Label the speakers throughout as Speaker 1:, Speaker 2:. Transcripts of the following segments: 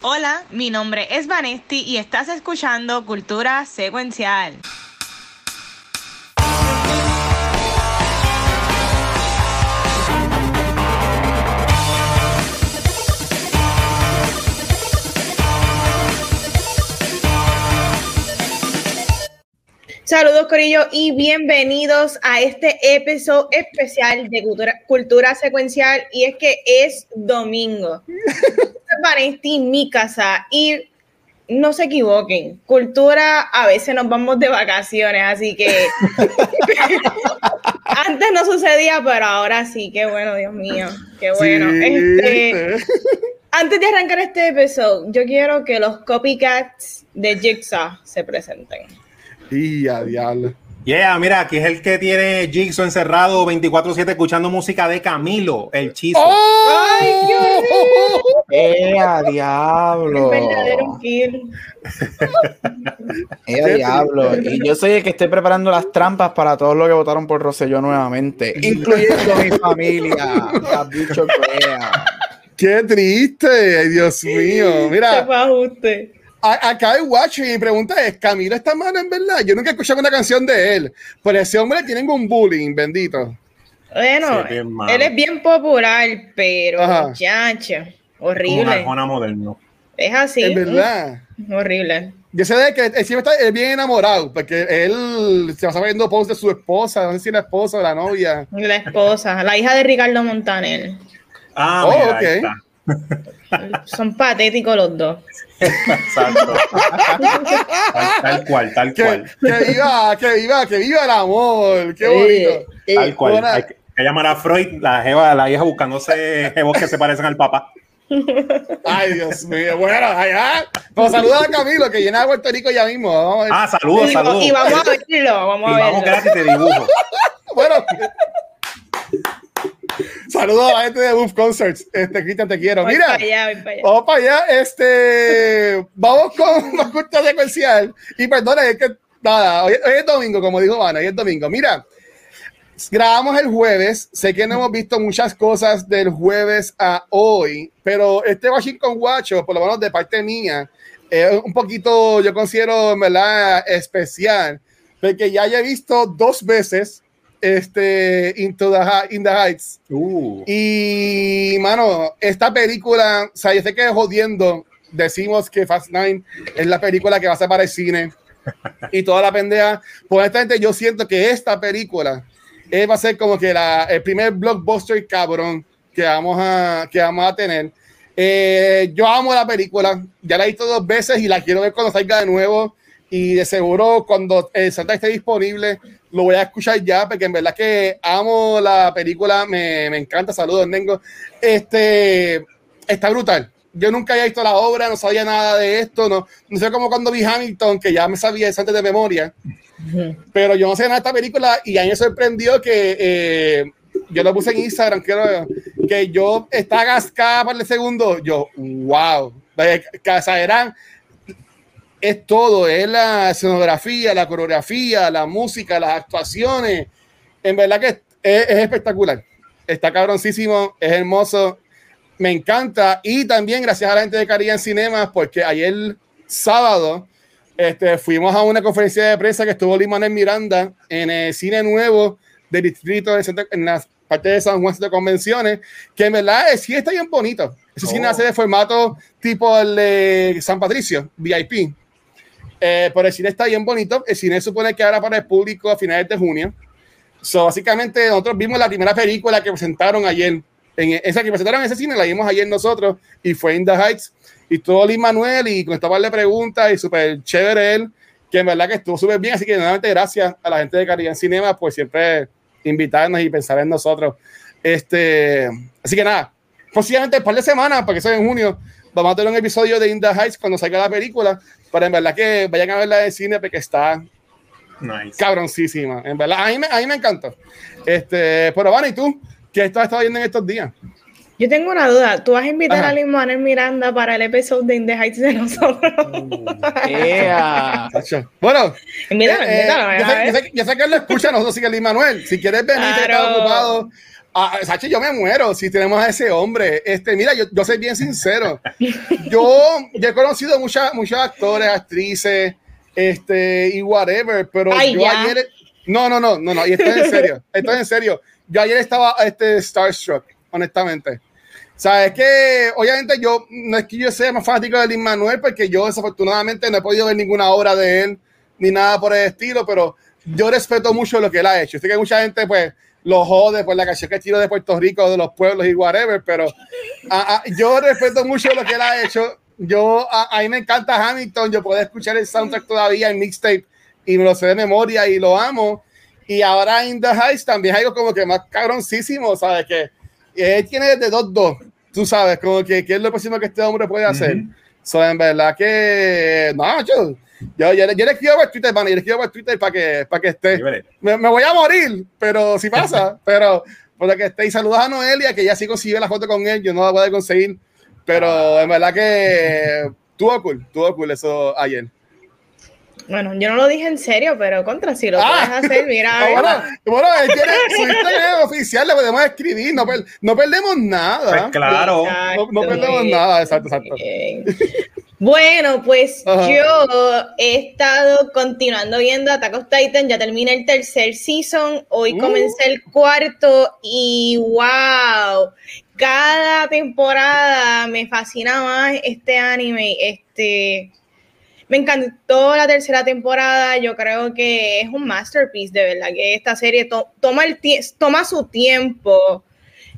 Speaker 1: Hola, mi nombre es Vanesti y estás escuchando Cultura Secuencial. Saludos Corillo y bienvenidos a este episodio especial de cultura, Secuencial y es que es domingo. Vanesti, mi casa y no se equivoquen, cultura a veces nos vamos de vacaciones, así que antes no sucedía, pero ahora sí, qué bueno, Dios mío, qué bueno. Este, antes de arrancar este episodio, yo quiero que los copycats de Jigsaw se presenten.
Speaker 2: Y a diablo.
Speaker 3: Yeah, mira, aquí es el que tiene Jigsaw encerrado 24-7 escuchando música de Camilo, el chizo. ¡Ay,
Speaker 4: ¡Eh, a diablo!
Speaker 1: El verdadero kill.
Speaker 4: ¡Eh, a diablo! Y yo soy el que estoy preparando las trampas para todos los que votaron por Rosselló nuevamente, incluyendo mi familia.
Speaker 2: ¡Qué triste! ¡Ay, Dios mío! Mira.
Speaker 1: Se fue ajuste
Speaker 2: acá hay Watch y mi pregunta es, ¿Camilo está mal en verdad? Yo nunca he escuchado una canción de él, pero ese hombre tiene un bullying, bendito.
Speaker 1: Bueno, él es bien popular, pero chacho, horrible.
Speaker 3: Como moderno.
Speaker 1: Es así.
Speaker 2: Es verdad.
Speaker 1: horrible.
Speaker 2: Yo sé de que él siempre está bien enamorado, porque él se va viendo posts de su esposa, no sé si la esposa o la novia.
Speaker 1: La esposa, la hija de Ricardo Montaner.
Speaker 3: Ah, oh, ok.
Speaker 1: Son patéticos los dos.
Speaker 3: Exacto. tal, cual, tal cual.
Speaker 2: Que viva, que viva, que viva el amor. Qué bonito.
Speaker 3: tal cual. Hay que, llamar a Freud, la jeva, la hija buscándose jevos que se parecen al papá.
Speaker 2: Ay, Dios mío. Bueno, allá. Pues saluda a Camilo, que llena de Puerto Rico ya mismo.
Speaker 3: ah, saludos, saludos.
Speaker 1: Y vamos a verlo, vamos a verlo.
Speaker 3: Vamos gratis te dibujo.
Speaker 2: bueno. Saludos a la gente de Wolf Concerts. Este, Cristian, te quiero. Mira, vamos para allá. Este, vamos con más cultura secuencial. Y perdona, es que nada, hoy, es domingo, como dijo Ana, hoy es domingo. Mira, grabamos el jueves. Sé que no hemos visto muchas cosas del jueves a hoy, pero este Washington Watcho, por lo menos de parte mía, es un poquito, yo considero, ¿verdad? Especial, porque ya he visto dos veces este, Into the, in the Heights.
Speaker 3: Uh.
Speaker 2: Y, mano, esta película, o sea, yo sé que jodiendo decimos que Fast Nine es la película que va a ser para el cine y toda la pendeja. Pues honestamente, yo siento que esta película eh, va a ser como que la, el primer blockbuster cabrón que vamos a, que vamos a tener. Eh, yo amo la película, ya la he visto dos veces y la quiero ver cuando salga de nuevo. Y de seguro, cuando el Santa esté disponible, lo voy a escuchar ya, porque en verdad que amo la película, me, me encanta. Saludos, Nengo. Este está brutal. Yo nunca había visto la obra, no sabía nada de esto, no, no sé cómo cuando vi Hamilton, que ya me sabía antes de memoria, pero yo no sé nada de esta película y a mí me sorprendió que eh, yo lo puse en Instagram, que, que yo estaba gascada para el segundo, yo, wow, eran es todo, es la escenografía, la coreografía, la música, las actuaciones. En verdad que es, espectacular. Está cabroncísimo, es hermoso, me encanta. Y también gracias a la gente de Caribe Cinemas, porque ayer sábado este, fuimos a una conferencia de prensa que estuvo Limanes Miranda en el cine nuevo del distrito en la parte de San Juan de Convenciones, que en verdad sí está bien bonito. Ese cine oh. hace de formato tipo el de San Patricio, VIP eh, pero el cine está bien bonito. El cine supone que ahora para el público a finales de junio. So, básicamente, nosotros vimos la primera película que presentaron ayer. En esa que presentaron en ese cine la vimos ayer nosotros y fue In the Heights. Y todo Lin Manuel y con esta par de preguntas y súper chévere él, que en verdad que estuvo súper bien. Así que nuevamente gracias a la gente de Caribe Cinema por siempre invitarnos y pensar en nosotros. Este, así que nada, posiblemente un par de semanas, porque eso es en junio, vamos a tener un episodio de In the Heights cuando salga la película pero en verdad que vayan a verla de cine porque está nice. cabroncísima. En verdad, a mí, me, a mí me encanta. Este, pero bueno, ¿y tú? ¿Qué estás estado viendo en estos días?
Speaker 1: Yo tengo una duda. ¿Tú vas a invitar a Lin Manuel Miranda para el episodio de In the Heights de nosotros?
Speaker 2: yeah. bueno, invítalo, eh, invítalo, yo, sé, yo, sé, que él lo escucha a nosotros, sí que Lin Manuel. Si quieres venir, claro. ocupado Ah, Sachi, yo me muero si tenemos a ese hombre. Este, mira, yo, yo soy bien sincero. Yo, yo he conocido muchas, muchos actores, actrices, este, y whatever, pero
Speaker 1: Ay,
Speaker 2: yo
Speaker 1: ya.
Speaker 2: ayer. No, no, no, no, no, y esto es en serio. Esto es en serio. Yo ayer estaba este, starstruck, honestamente. Sabes que, obviamente, yo no es que yo sea más fanático de Lin Manuel, porque yo desafortunadamente no he podido ver ninguna obra de él ni nada por el estilo, pero yo respeto mucho lo que él ha hecho. Sé que mucha gente, pues, lo jode por la canción que tiro de Puerto Rico, de los pueblos y whatever, pero ah, ah, yo respeto mucho lo que él ha hecho. Yo, a, a mí me encanta Hamilton, yo puedo escuchar el soundtrack todavía en mixtape y me lo sé de memoria y lo amo. Y ahora In The Heights también hay algo como que más cabroncísimo, ¿sabes? Que él tiene de dos dos, tú sabes, como que qué es lo próximo que este hombre puede hacer.
Speaker 3: Ujú.
Speaker 2: So, en verdad que, no, yo, yo, yo, yo le escribo por Twitter, man, yo le escribo por Twitter para que, para que esté. Me, me voy a morir, pero si pasa, pero por que esté. Y saludos a Noelia, que ya sí consiguió la foto con él, yo no la voy a conseguir, pero en verdad que tuvo cool, tuvo cool eso ayer.
Speaker 1: Bueno, yo no lo dije en serio, pero contra, si lo
Speaker 2: Ah.
Speaker 1: puedes hacer, mira.
Speaker 2: Ah, bueno, bueno, él tiene su Instagram oficial, le podemos escribir, no, per- no perdemos nada.
Speaker 3: Pues claro.
Speaker 2: no, no perdemos nada, exacto, exacto.
Speaker 1: Bueno, pues
Speaker 2: Ajá.
Speaker 1: yo he estado continuando viendo Attack of Titan, ya terminé el tercer season, hoy
Speaker 2: Uh.
Speaker 1: comencé el cuarto y wow, cada temporada me fascina más este anime, este me encantó la tercera temporada, yo creo que es un masterpiece, de verdad, que esta serie to- toma, el toma su tiempo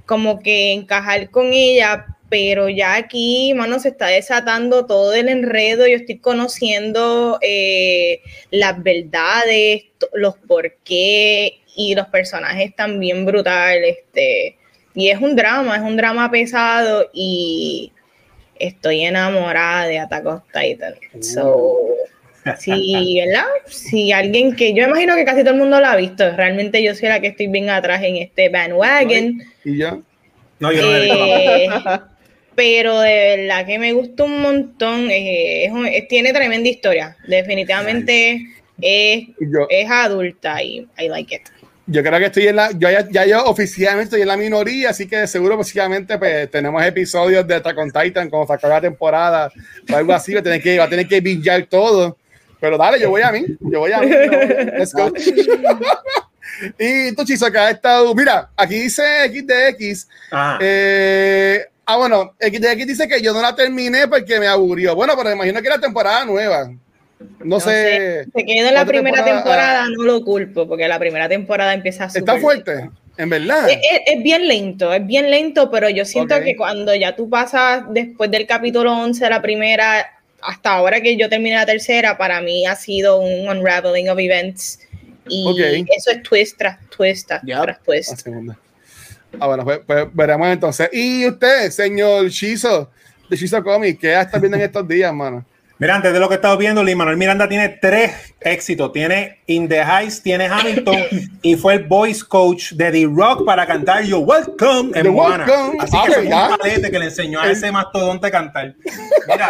Speaker 1: como que encajar con ella, pero ya aquí, mano, se está desatando todo el enredo, yo estoy conociendo eh, las verdades, los por qué y los personajes también brutales, este, y es un drama, es un drama pesado y estoy enamorada de Attack of Titan. So, sí, ¿verdad? Si alguien que yo imagino que casi todo el mundo lo ha visto, realmente yo soy la que estoy bien atrás en este bandwagon.
Speaker 2: Y ya.
Speaker 3: No, yo no digo
Speaker 1: Eh, pero de verdad que me gusta un montón. eh, es un- es- tiene tremenda historia. Definitivamente es,
Speaker 2: yo,
Speaker 1: es adulta y I like it.
Speaker 2: yo creo que estoy en la, yo ya, ya yo oficialmente estoy en la minoría, así que seguro posiblemente pues tenemos episodios de Attack on Titan como sacar la temporada o algo así, va a tener que, va a tener que bingear todo. Pero dale, yo voy a mí, yo voy a mí. yo voy a- Let's go. y tú, Chizo, que has estado, mira, aquí dice XDX,
Speaker 3: Ajá.
Speaker 2: eh, ah, bueno, XDX dice que yo no la terminé porque me aburrió. Bueno, pero me imagino que era temporada nueva. No, sé.
Speaker 1: Se quedó en la primera
Speaker 2: temporada,
Speaker 1: temporada, no lo culpo, porque la primera temporada empieza
Speaker 2: Está
Speaker 1: súper
Speaker 2: fuerte, en verdad.
Speaker 1: Es, es- es bien lento, es bien lento, pero yo siento
Speaker 2: Ok.
Speaker 1: que cuando ya tú pasas después del capítulo 11 de la primera, hasta ahora que yo terminé la tercera, para mí ha sido un unraveling of events. Y
Speaker 2: Ok.
Speaker 1: eso es twist tras twist tras,
Speaker 4: Yep.
Speaker 1: tras twist.
Speaker 2: Ah, bueno, pues, pues veremos entonces. Y usted, señor Shizo, de Shizo Comics, ¿qué está viendo en estos días, mano?
Speaker 3: Mira, antes de lo que estamos viendo, Luis Manuel Miranda tiene tres éxitos. Tiene In the Heights, tiene Hamilton y fue el voice coach de The Rock para cantar You're Welcome en Moana.
Speaker 2: welcome.
Speaker 3: Así
Speaker 2: Ah,
Speaker 3: que
Speaker 2: ¿verdad?
Speaker 3: un palete que le enseñó a ese mastodonte a cantar. Mira,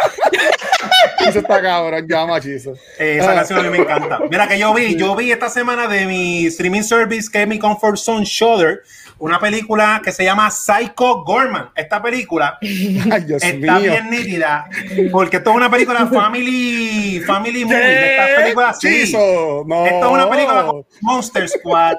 Speaker 2: Shizo está cabrón, yo amo a Shizo.
Speaker 3: eh, esa canción a mí me encanta. Mira que yo vi, yo vi esta semana de mi streaming service que es mi Comfort Zone Shudder, una película que se llama Psycho Gorman. Esta película
Speaker 2: Ay,
Speaker 3: está
Speaker 2: mío.
Speaker 3: bien nítida porque esto es una película family family movie de estas
Speaker 2: ¿Qué?
Speaker 3: películas sí.
Speaker 2: No.
Speaker 3: esto es una película como Monster Squad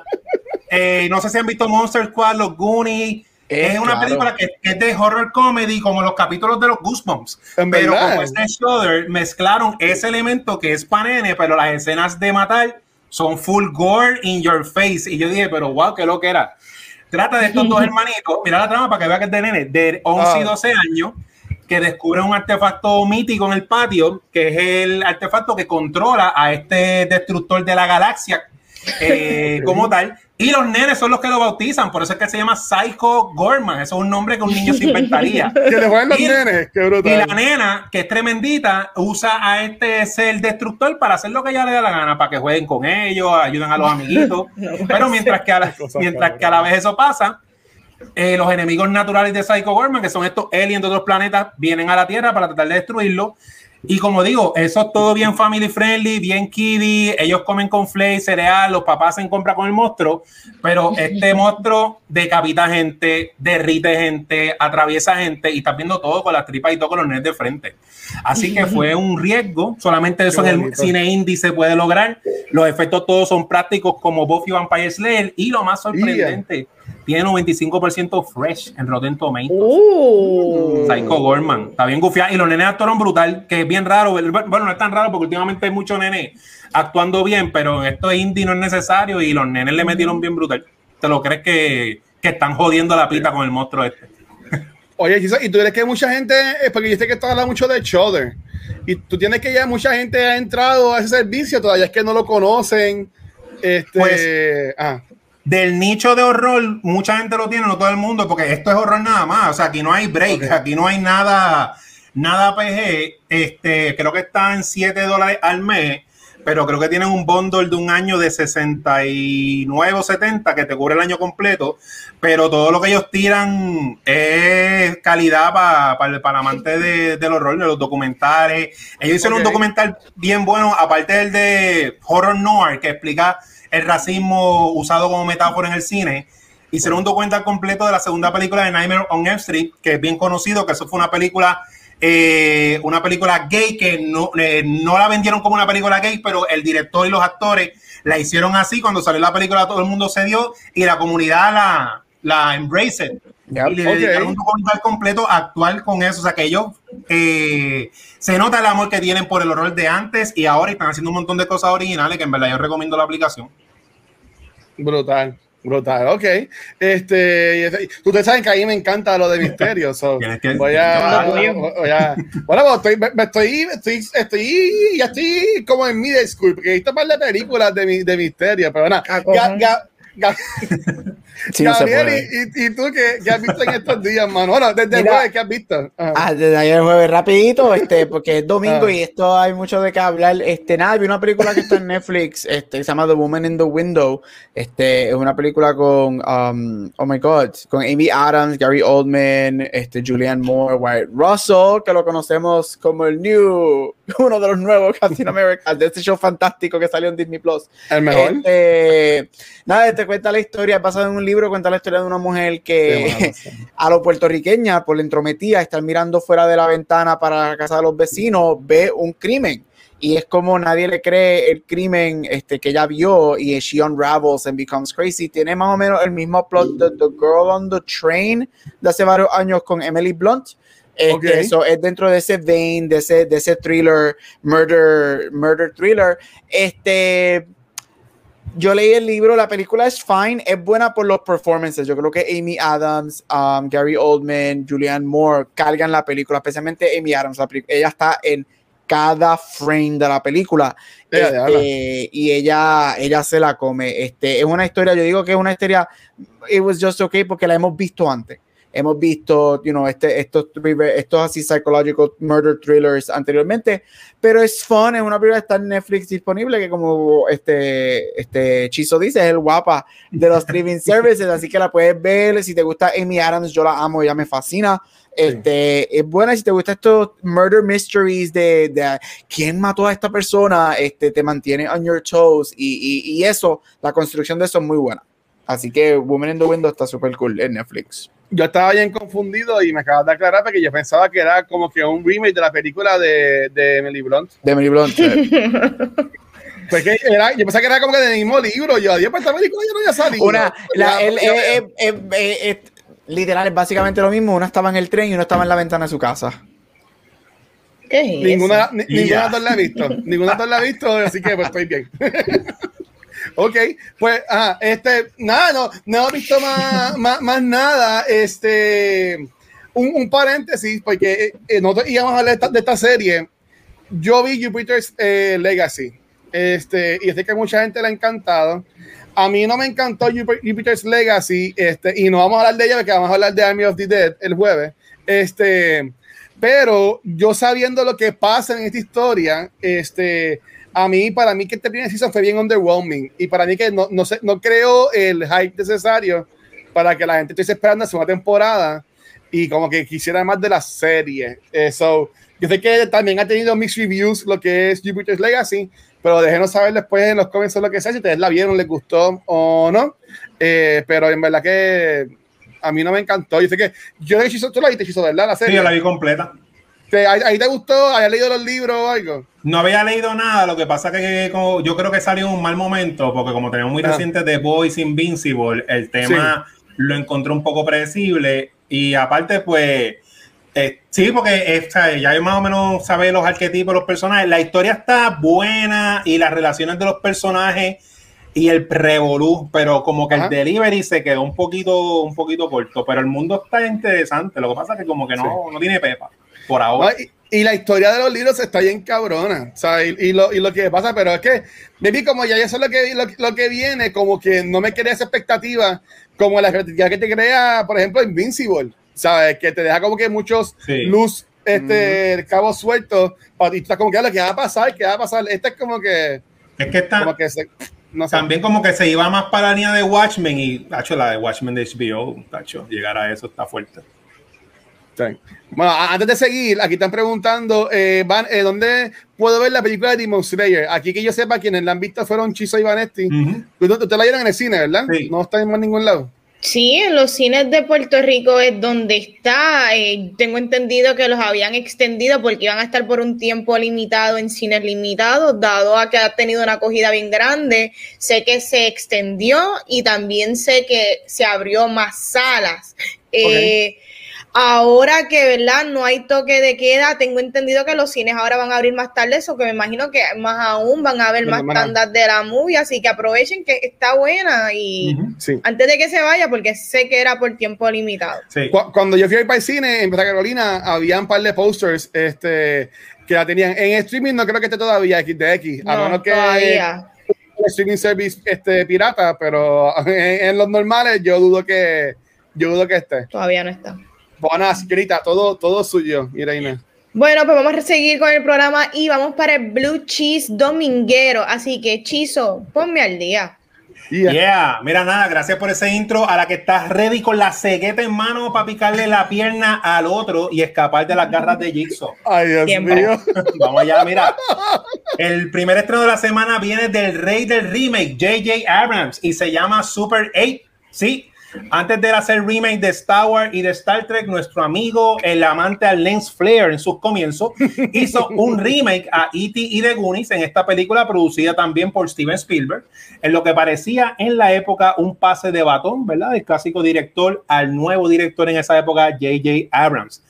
Speaker 3: Eh, no sé si han visto Monster Squad los Goonies
Speaker 4: Eh,
Speaker 3: es una
Speaker 4: claro.
Speaker 3: película que es de horror comedy como los capítulos de los Goosebumps
Speaker 2: En
Speaker 3: pero
Speaker 2: verdad.
Speaker 3: como este Shudder mezclaron ese elemento que es panene pero las escenas de matar son full gore in your face y yo dije pero wow qué lo que era Trata de estos dos hermanitos, mira la trama para que vea que es de nene, de 11 y
Speaker 2: Ah.
Speaker 3: 12 años, que descubren un artefacto mítico en el patio, que es el artefacto que controla a este destructor de la galaxia eh, como tal. Y los nenes son los que lo bautizan, por eso es que se llama Psycho Gorman. Eso es un nombre que un niño se inventaría.
Speaker 2: Que le jueguen los
Speaker 3: Y-
Speaker 2: nenes, qué
Speaker 3: Y
Speaker 2: brutal.
Speaker 3: la nena, que es tremendita, usa a este ser destructor para hacer lo que ella le da la gana, para que jueguen con ellos, ayuden a los amiguitos.
Speaker 1: No
Speaker 3: Pero mientras que a la, mientras que a la vez eso pasa, eh, los enemigos naturales de Psycho Gorman, que son estos aliens de otros planetas, vienen a la Tierra para tratar de destruirlo. Y como digo, eso es todo bien family friendly, bien kiddie. Ellos comen con flay, cereal, los papás se compra con el monstruo. Pero este monstruo decapita gente, derrite gente, atraviesa gente y está viendo todo con las tripas y todo con los nerds de frente. Así que fue un riesgo. Solamente eso en el cine indie se puede lograr. Los efectos todos son prácticos como Buffy Vampire Slayer. Y lo más sorprendente tiene 95% fresh en Rotten Tomatoes. Uh. Psycho Gorman. Está bien gufiado. Y los nenes actuaron brutal, que es bien raro. Bueno, no es tan raro porque últimamente hay muchos nenes actuando bien, pero esto es indie no es necesario y los nenes le metieron bien brutal. ¿Te lo crees que, que están jodiendo la pita con el monstruo este?
Speaker 2: Oye, y tú crees que mucha gente, porque yo sé que tú hablas mucho de Shudder, y tú tienes que ya mucha gente ha entrado a ese servicio, todavía es que no lo conocen. Este,
Speaker 3: pues, ah del nicho de horror, mucha gente lo tiene, no todo el mundo, porque esto es horror nada más. O sea, aquí no hay break, aquí no hay nada, nada PG. Este, creo que está en 7 dólares al mes, pero creo que tienen un bundle de un año de 69 o 70 que te cubre el año completo. Pero todo lo que ellos tiran es calidad para para amante de, del horror, de los documentales. Ellos hicieron un documental bien bueno, aparte del de Horror Noir, que explica el racismo usado como metáfora en el cine. Hicieron un documental completo de la segunda película de Nightmare on Elm Street, que es bien conocido, que eso fue una película, eh, una película gay que no, eh, no la vendieron como una película gay, pero el director y los actores la hicieron así. Cuando salió la película, todo el mundo se dio y la comunidad la, la embraced. Y le dedicaron un documental completo actual con eso. O sea que ellos eh, se nota el amor que tienen por el horror de antes y ahora están haciendo un montón de cosas originales que en verdad yo recomiendo la aplicación.
Speaker 2: Brutal. Brutal, ok. Este, ustedes saben que a mí me encanta lo de misterio. voy, a, bueno, pues, estoy, me, estoy, estoy, estoy, ya estoy como en middle school, porque he visto par de películas de, de misterio, pero nada. Gabriel, y, y, tú qué, has visto en estos días, mano? Bueno, desde el jueves, ¿qué has visto?
Speaker 4: Ah, desde ayer jueves, rapidito, este, porque es domingo ah. y esto hay mucho de qué hablar. Este, nada, vi una película que está en Netflix, este, se llama The Woman in the Window. Este, es una película con, um, oh my God, con Amy Adams, Gary Oldman, este, Julianne Moore, White Russell, que lo conocemos como el New, uno de los nuevos Captain America, de este show fantástico que salió en Disney Plus.
Speaker 2: El mejor.
Speaker 4: Este, nada, te cuenta la historia, basada en un libro, cuenta la historia de una mujer que a lo puertorriqueña, por la entrometida, estar mirando fuera de la ventana para la casa de los vecinos, ve un crimen. Y es como nadie le cree el crimen este, que ella vio y she unravels and becomes crazy. Tiene más o menos el mismo plot de The Girl on the Train de hace varios años con Emily Blunt. Este, Eso es dentro de ese vein, de ese, de ese thriller, murder, murder thriller. Este, yo leí el libro, la película es fine, es buena por los performances. Yo creo que Amy Adams, um, Gary Oldman, Julianne Moore cargan la película, especialmente Amy Adams. ella está en cada frame de la película este, y ella, ella se la come. Este, es una historia, yo digo que es una historia, it was just okay porque la hemos visto antes hemos visto, you know, este, estos, estos así psychological murder thrillers anteriormente, pero es fun, es una película que está en Netflix disponible, que como este, este Chizo dice, es el guapa de los streaming services, así que la puedes ver, si te gusta Amy Adams, yo la amo, ella me fascina, este, es buena si te gusta estos murder mysteries de, de, quién mató a esta persona, este, te mantiene on your toes y, y, y eso, la construcción de eso es muy buena. Así que Woman in the Window está súper cool en Netflix
Speaker 2: yo estaba bien confundido y me acabas de aclarar porque yo pensaba que era como que un remake de la película de, de Emily Blunt.
Speaker 4: De Emily Blunt.
Speaker 2: pues que era, yo pensaba que era como que del mismo libro. Yo, Dios, pues esta película ya no había salido.
Speaker 4: Una, la, el, eh, eh, eh, literal, es básicamente lo mismo. Una estaba en el tren y uno estaba en la ventana de su casa.
Speaker 2: ¿Qué es ninguna, ni, ninguna de dos la he visto. Ninguna de dos la he visto, así que pues estoy bien. Ok, pues, ah, este, nada, no, no he visto más, más, nada. Este, un, paréntesis, porque eh, nosotros íbamos a hablar de esta, serie. Yo vi Jupiter's eh, Legacy, este, y sé que mucha gente le ha encantado. A mí no me encantó Jupiter's Legacy, este, y no vamos a hablar de ella porque vamos a hablar de Army of the Dead el jueves. Este, pero yo sabiendo lo que pasa en esta historia, este, a mí, para mí que este primer season fue bien underwhelming y para mí que no, no, sé, no creo el hype necesario para que la gente esté esperando la segunda temporada y como que quisiera más de la serie. Eso, Yo sé que también ha tenido mixed reviews lo que es Jupiter's Legacy, pero déjenos saber después en los comments lo que sea si ustedes la vieron, les gustó o no. Eh, pero en verdad que a mí no me encantó. Yo sé que yo Hechizo, tú la viste Hechizo, ¿verdad? La serie.
Speaker 3: Sí, yo la vi completa.
Speaker 2: ¿Te, ahí, te gustó? ¿Hayas leído los libros o algo?
Speaker 3: No había leído nada, lo que pasa que como, yo creo que salió un mal momento, porque como tenemos muy reciente The Boys Invincible, el tema lo encontré un poco predecible y aparte pues eh, sí, porque ya más o menos sabe los arquetipos los personajes. La historia está buena y las relaciones de los personajes y el revolú, pero como que el delivery se quedó un poquito, un poquito corto. Pero el mundo está interesante. Lo que pasa es que como que no, no tiene pepa por ahora.
Speaker 2: y, la historia de los libros está bien cabrona. y, lo, y, lo, que pasa, pero es que, vi como ya eso es lo que, lo, que viene, como que no me crea esa expectativa, como la expectativa que te crea, por ejemplo, Invincible. ¿sabes? Que te deja como que muchos luz, este, cabos sueltos, y tú estás como que, ¿qué va a pasar? ¿Qué va a pasar? Este es como que...
Speaker 3: Es que está... Como que no También como que se iba más para la línea de Watchmen y, hecho la de Watchmen de HBO, tacho, llegar a eso está fuerte.
Speaker 2: Bueno, antes de seguir, aquí están preguntando, eh, van, eh, ¿dónde puedo ver la película de Demon Slayer? Aquí que yo sepa, quienes la han visto fueron Chiso y Vanetti. Ustedes la vieron en el cine, ¿verdad? No está en ningún lado.
Speaker 1: Sí, en los cines de Puerto Rico es donde está. Eh, tengo entendido que los habían extendido porque iban a estar por un tiempo limitado en cines limitados, dado a que ha tenido una acogida bien grande. Sé que se extendió y también sé que se abrió más salas. Eh, Ahora que, ¿verdad? No hay toque de queda, tengo entendido que los cines ahora van a abrir más tarde, eso que me imagino que más aún van a haber más tandas de la movie, así que aprovechen que está buena y antes de que se vaya, porque sé que era por tiempo limitado.
Speaker 2: Cuando yo fui al el cine en Santa Carolina, había un par de posters este, que la tenían en streaming, no creo que esté todavía XDX, a menos que todavía. streaming service este, pirata, pero en, en los normales yo dudo que yo dudo que esté.
Speaker 1: Todavía no está.
Speaker 2: Bueno, señorita, todo, todo suyo, Irene.
Speaker 1: Bueno, pues vamos a seguir con el programa y vamos para el Blue Cheese Dominguero. Así que, Chizo, ponme al día.
Speaker 3: Yeah. mira nada, gracias por ese intro. A la que estás ready con la cegueta en mano para picarle la pierna al otro y escapar de las garras de Jigsaw.
Speaker 2: Ay, Dios mío.
Speaker 3: Vamos allá, mira. El primer estreno de la semana viene del rey del remake, J.J. Abrams, y se llama Super 8. Sí, antes de hacer remake de Star Wars y de Star Trek, nuestro amigo, el amante al Lens Flare en sus comienzos, hizo un remake a E.T. y The Goonies en esta película producida también por Steven Spielberg, en lo que parecía en la época un pase de batón, ¿verdad? Del clásico director al nuevo director en esa época, J.J. Abrams.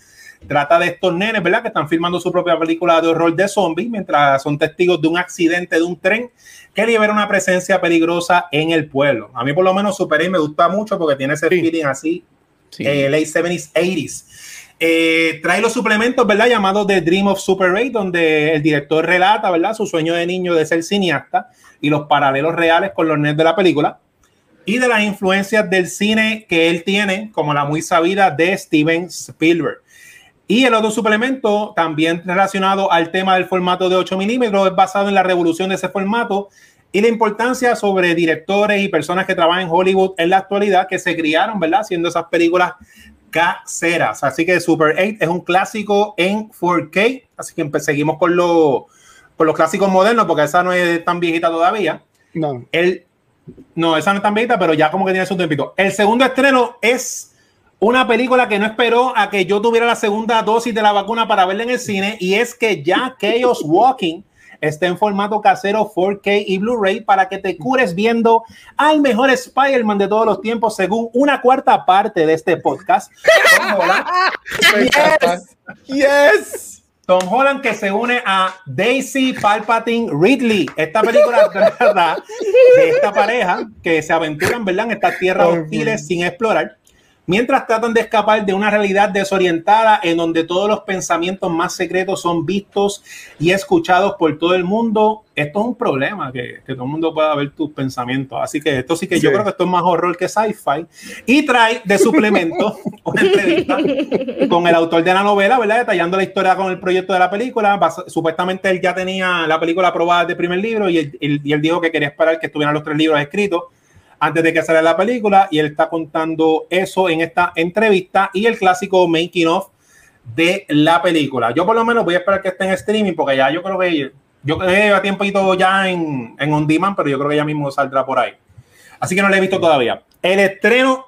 Speaker 3: Trata de estos nenes, ¿verdad? Que están filmando su propia película de horror de zombies mientras son testigos de un accidente de un tren que libera una presencia peligrosa en el pueblo. A mí por lo menos Super 8 me gusta mucho porque tiene ese feeling así, eh, late 70s, 80s. Eh, trae los suplementos, ¿verdad? Llamados The Dream of Super 8, donde el director relata, ¿verdad? Su sueño de niño de ser cineasta y los paralelos reales con los nerds de la película y de las influencias del cine que él tiene, como la muy sabida de Steven Spielberg. Y el otro suplemento, también relacionado al tema del formato de 8 milímetros, es basado en la revolución de ese formato y la importancia sobre directores y personas que trabajan en Hollywood en la actualidad que se criaron, ¿verdad? Haciendo esas películas caseras. Así que Super 8 es un clásico en 4K. Así que seguimos con, los con los clásicos modernos, porque esa no es tan viejita todavía.
Speaker 2: No.
Speaker 3: El, no, esa no es tan viejita, pero ya como que tiene su tiempito. El segundo estreno es una película que no esperó a que yo tuviera la segunda dosis de la vacuna para verla en el cine y es que ya Chaos Walking está en formato casero 4K y Blu-ray para que te cures viendo al mejor Spider-Man de todos los tiempos según una cuarta parte de este podcast. Tom Holland. yes, yes. Tom Holland que se une a Daisy Palpatine Ridley. Esta película trata de esta pareja que se aventuran ¿verdad? en estas tierras hostiles sin explorar mientras tratan de escapar de una realidad desorientada en donde todos los pensamientos más secretos son vistos y escuchados por todo el mundo. Esto es un problema, que, todo el mundo pueda ver tus pensamientos. Así que esto sí que yo creo que esto es más horror que sci-fi. Y trae de suplemento una entrevista con el autor de la novela, ¿verdad? Detallando la historia con el proyecto de la película. Supuestamente él ya tenía la película aprobada de primer libro y él, y él dijo que quería esperar que estuvieran los tres libros escritos antes de que saliera la película y él está contando eso en esta entrevista y el clásico making of de la película. Yo por lo menos voy a esperar que esté en streaming porque ya yo creo que yo creo que lleva tiempo y todo ya en, en on demand, pero yo creo que ya mismo saldrá por ahí. Así que no lo he visto todavía. El estreno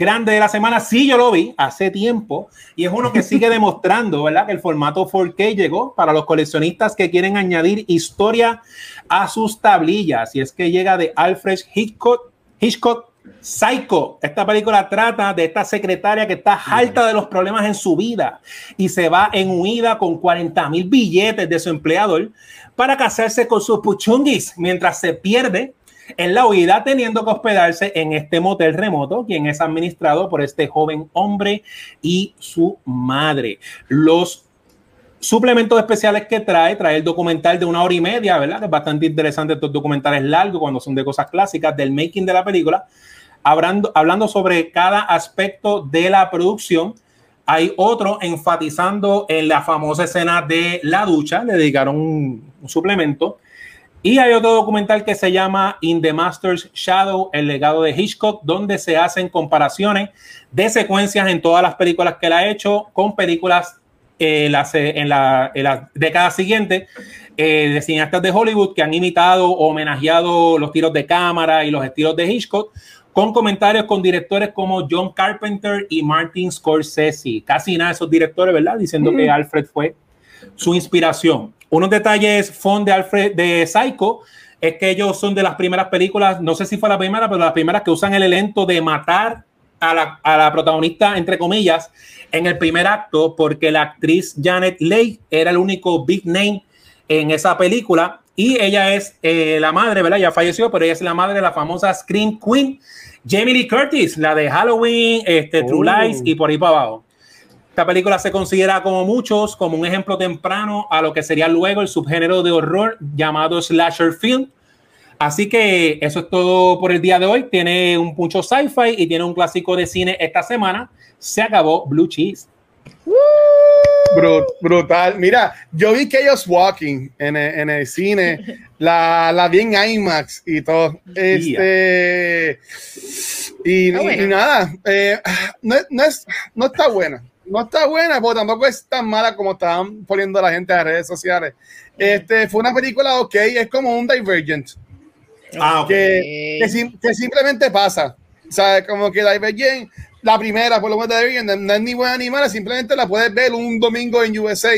Speaker 3: grande de la semana, sí yo lo vi hace tiempo y es uno que sigue demostrando, ¿verdad? Que el formato 4K llegó para los coleccionistas que quieren añadir historia a sus tablillas y es que llega de Alfred Hitchcock, Hitchcock Psycho. Esta película trata de esta secretaria que está alta de los problemas en su vida y se va en huida con 40 mil billetes de su empleador para casarse con sus puchungis mientras se pierde en la huida teniendo que hospedarse en este motel remoto, quien es administrado por este joven hombre y su madre. Los suplementos especiales que trae, trae el documental de una hora y media, ¿verdad? es bastante interesante estos documentales largos cuando son de cosas clásicas, del making de la película, hablando, hablando sobre cada aspecto de la producción. Hay otro enfatizando en la famosa escena de la ducha, le dedicaron un, un suplemento. Y hay otro documental que se llama In the Master's Shadow, el legado de Hitchcock, donde se hacen comparaciones de secuencias en todas las películas que él ha hecho con películas las, en, la, en, la, década siguiente eh, de cineastas de Hollywood que han imitado o homenajeado los tiros de cámara y los estilos de Hitchcock con comentarios con directores como John Carpenter y Martin Scorsese. Casi nada de esos directores, ¿verdad? Diciendo mm. que Alfred fue su inspiración. Unos detalles fun de Alfred de Psycho es que ellos son de las primeras películas, no sé si fue la primera, pero las primeras que usan el elemento de matar a la, a la, protagonista, entre comillas, en el primer acto, porque la actriz Janet Leigh era el único big name en esa película y ella es eh, la madre, ¿verdad? Ya falleció, pero ella es la madre de la famosa Scream Queen, Jamie Lee Curtis, la de Halloween, este, True oh. Lies y por ahí para abajo. Esta película se considera como muchos como un ejemplo temprano a lo que sería luego el subgénero de horror llamado slasher film. Así que eso es todo por el día de hoy. Tiene un mucho sci-fi y tiene un clásico de cine esta semana. Se acabó Blue Cheese.
Speaker 2: brutal. Mira, yo vi que ellos Walking en el, en el cine, la, la vi en IMAX y todo. Este, y, y, nada, eh, no, no, es, no está buena no está buena, pero tampoco es tan mala como estaban poniendo la gente en las redes sociales. Este, fue una película ok, es como un Divergent. Ah, okay. que, que, simplemente pasa. O sea, como que Divergent, la primera, por lo menos de Divergent, no es ni buena ni mala, simplemente la puedes ver un domingo en USA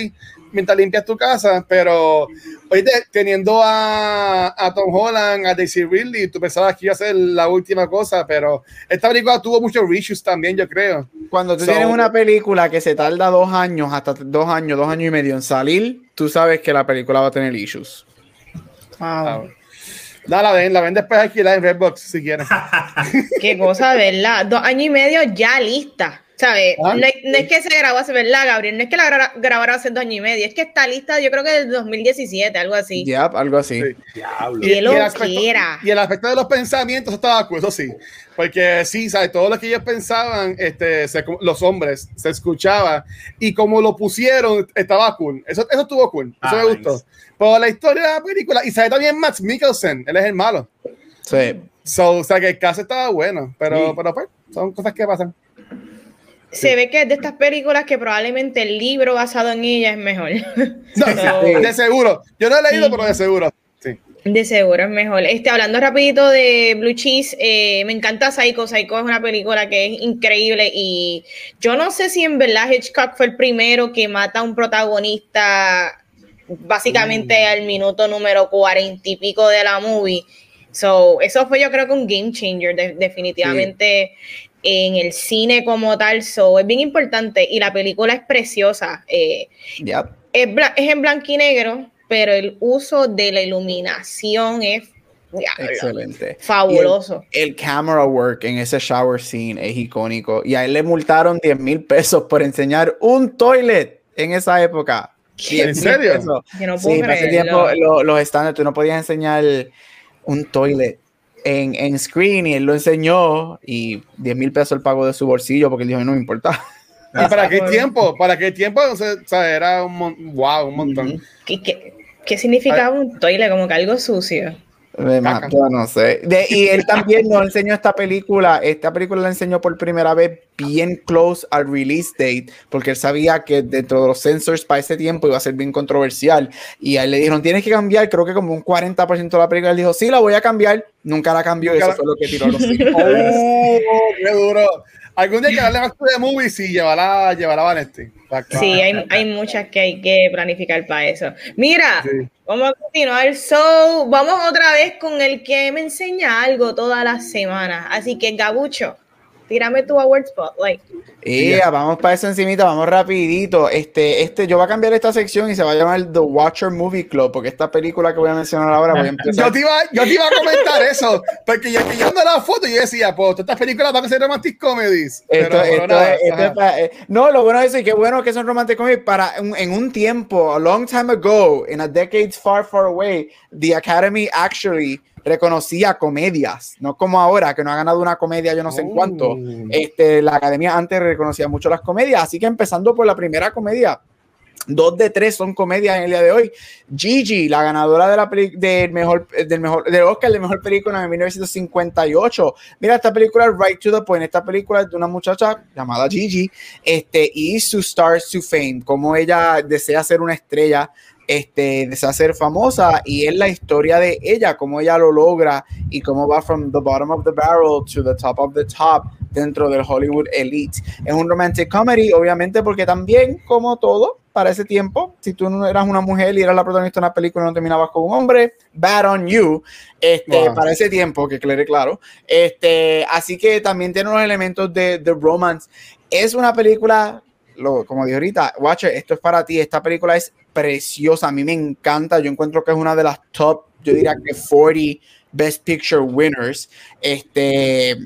Speaker 2: mientras limpias tu casa, pero oye, teniendo a, a, Tom Holland, a Daisy Ridley, tú pensabas que iba a ser la última cosa, pero esta película tuvo muchos reshoots también, yo creo.
Speaker 4: Cuando tú so, tienes una película que se tarda dos años, hasta dos años, dos años y medio en salir, tú sabes que la película va a tener issues.
Speaker 2: Wow. No, la ven, la ven después aquí la en Redbox si quieren.
Speaker 1: Qué cosa, ¿verdad? Dos años y medio ya lista. ¿Sabes? ¿Ah? No, no, es que se grabó hace, ¿verdad, Gabriel? No es que la grabaron hace dos años y medio, es que está lista, yo creo que del 2017, algo así.
Speaker 4: Ya, yep, algo así. Sí.
Speaker 2: Y, y, el aspecto, y, el aspecto, de los pensamientos estaba cool, eso sí. Porque sí, ¿sabes? Todo lo que ellos pensaban, este, se, los hombres, se escuchaba. Y como lo pusieron, estaba cool. Eso, eso estuvo cool. Eso ah, me gustó. Nice. Pero la historia de la película, y sabe también Max Mikkelsen, él es el malo.
Speaker 4: Sí.
Speaker 2: So, o sea, que el caso estaba bueno, pero, sí. pero pues, son cosas que pasan
Speaker 1: se ve que es de estas películas que probablemente el libro basado en ella es mejor.
Speaker 2: No, so, de seguro. Yo no he leído, sí. pero de seguro. Sí.
Speaker 1: De seguro es mejor. Este, hablando rapidito de Blue Cheese, eh, me encanta Psycho. Psycho es una película que es increíble y yo no sé si en verdad Hitchcock fue el primero que mata a un protagonista básicamente mm. al minuto número cuarenta y pico de la movie. So, eso fue yo creo que un game changer, de, definitivamente. Sí en el cine como tal, so, es bien importante y la película es preciosa. Eh,
Speaker 4: yep.
Speaker 1: es, es, en blanco y negro, pero el uso de la iluminación es
Speaker 4: excelente.
Speaker 1: Fabuloso.
Speaker 4: El, el, camera work en ese shower scene es icónico y a él le multaron 10 mil pesos por enseñar un toilet en esa época.
Speaker 2: ¿En serio?
Speaker 1: No puedo
Speaker 4: sí, hace tiempo los, los estándares, tú no podías enseñar un toilet en, en screen y él lo enseñó y 10 mil pesos el pago de su bolsillo porque él dijo, no me importa.
Speaker 2: ¿Y para qué tiempo? ¿Para qué tiempo? O sea, era un, wow, un montón.
Speaker 1: ¿Qué, qué, qué significaba un toile? Como que algo sucio.
Speaker 4: Yo no sé. y él también nos enseñó esta película. Esta película la enseñó por primera vez bien close al release date, porque él sabía que dentro de los sensors para ese tiempo iba a ser bien controversial. Y a él le dijeron, tienes que cambiar, creo que como un 40% de la película. Él dijo, sí, la voy a cambiar. Nunca la cambió. y eso fue lo que tiró los
Speaker 2: ¡Oh, qué duro! Algún día hay que darle más de movies y llevará, llevará a Vanetti.
Speaker 1: Sí, hay, hay, muchas que hay que planificar para eso. Mira, vamos a continuar. So, vamos otra vez con el que me enseña algo todas las semanas. Así que, Gabucho, tírame tu award spotlight.
Speaker 4: Yeah, vamos para eso encimita, vamos rapidito. Este, este, yo voy a cambiar esta sección y se va a llamar The Watcher Movie Club, porque esta película que voy a mencionar ahora voy a
Speaker 2: empezar. Yo te iba, yo te iba a comentar eso, porque yo que yo ando la foto y yo decía, pues estas películas van a ser romantic comedies.
Speaker 4: Esto, esto, eh, no, lo bueno es que bueno que son romantic comedies para en un tiempo, a long time ago, in a decades far, far away, the Academy actually reconocía comedias, no como ahora que no ha ganado una comedia yo no sé en cuánto. Oh. Este, la academia antes reconocía mucho las comedias, así que empezando por la primera comedia, dos de tres son comedias en el día de hoy. Gigi, la ganadora de la del mejor del mejor del Oscar de mejor película en 1958. Mira esta película Right to the Point. Esta película es de una muchacha llamada Gigi, este y su stars to fame, como ella desea ser una estrella este, desea ser famosa y es la historia de ella, cómo ella lo logra y cómo va from the bottom of the barrel to the top of the top dentro del Hollywood Elite. Es un romantic comedy, obviamente, porque también, como todo, para ese tiempo, si tú no eras una mujer y eras la protagonista de una película y no terminabas con un hombre, bad on you, este, para ese tiempo, que claro, claro. Este, así que también tiene unos elementos de, de romance. Es una película lo, como dije ahorita, Watcher, esto es para ti. Esta película es preciosa. A mí me encanta. Yo encuentro que es una de las top, yo diría que 40 Best Picture winners. Este.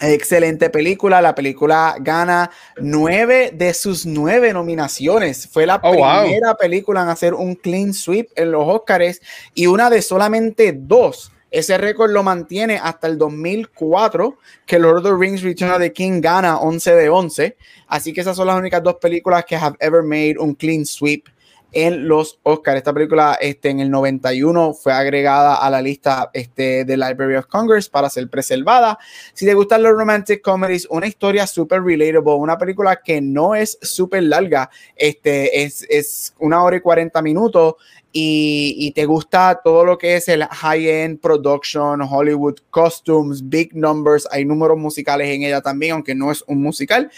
Speaker 4: Excelente película. La película gana nueve de sus nueve nominaciones. Fue la oh, primera película en hacer un clean sweep en los Oscars y una de solamente dos ese récord lo mantiene hasta el 2004, que Lord of the Rings Return of the King gana 11 de 11. Así que esas son las únicas dos películas que have ever made un clean sweep en los Oscars. Esta película este, en el 91 fue agregada a la lista este, de Library of Congress para ser preservada. Si te gustan los romantic comedies, una historia súper relatable, una película que no es súper larga, este, es, es una hora y 40 minutos y, te gusta todo lo que es el high-end production, Hollywood costumes, big numbers, hay números musicales en ella también, aunque no es un musical.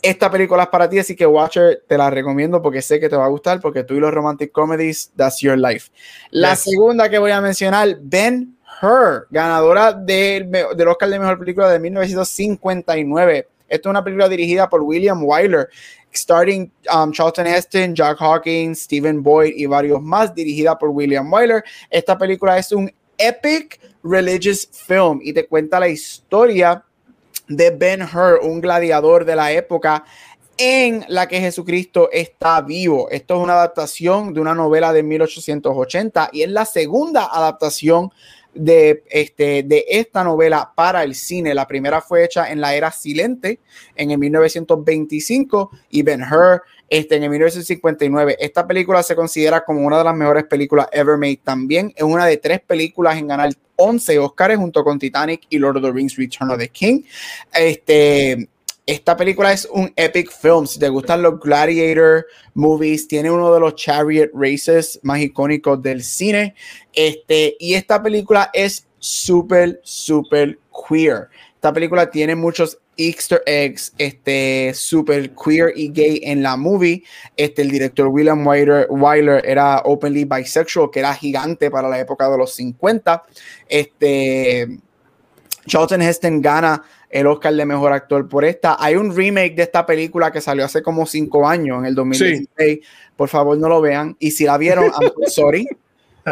Speaker 4: Esta película es para ti, así que Watcher te la recomiendo porque sé que te va a gustar, porque tú y los romantic comedies, that's your life. La segunda que voy a mencionar, Ben Hur, ganadora del, del Oscar de Mejor Película de 1959. Esta es una película dirigida por William Wyler starting um, Charlton Heston, Jack Hawkins, Stephen Boyd y varios más, dirigida por William Wyler. Esta película es un epic religious film y te cuenta la historia de Ben Hur, un gladiador de la época en la que Jesucristo está vivo. Esto es una adaptación de una novela de 1880 y es la segunda adaptación de, este, de esta novela para el cine. La primera fue hecha en la era silente en el 1925 y Ben Hur este, en el 1959. Esta película se considera como una de las mejores películas ever made. También es una de tres películas en ganar 11 Oscars junto con Titanic y Lord of the Rings Return of the King. Este, esta película es un epic film. Si te gustan los Gladiator movies, tiene uno de los chariot races más icónicos del cine. Este, y esta película es súper, súper queer. Esta película tiene muchos Easter eggs, este, súper queer y gay en la movie. Este, el director William Wyler, Wyler era openly bisexual, que era gigante para la época de los 50. Este, Charlton Heston gana el Oscar de Mejor Actor por esta. Hay un remake de esta película que salió hace como cinco años, en el 2016. Por favor, no lo vean. Y si la vieron, I'm sorry.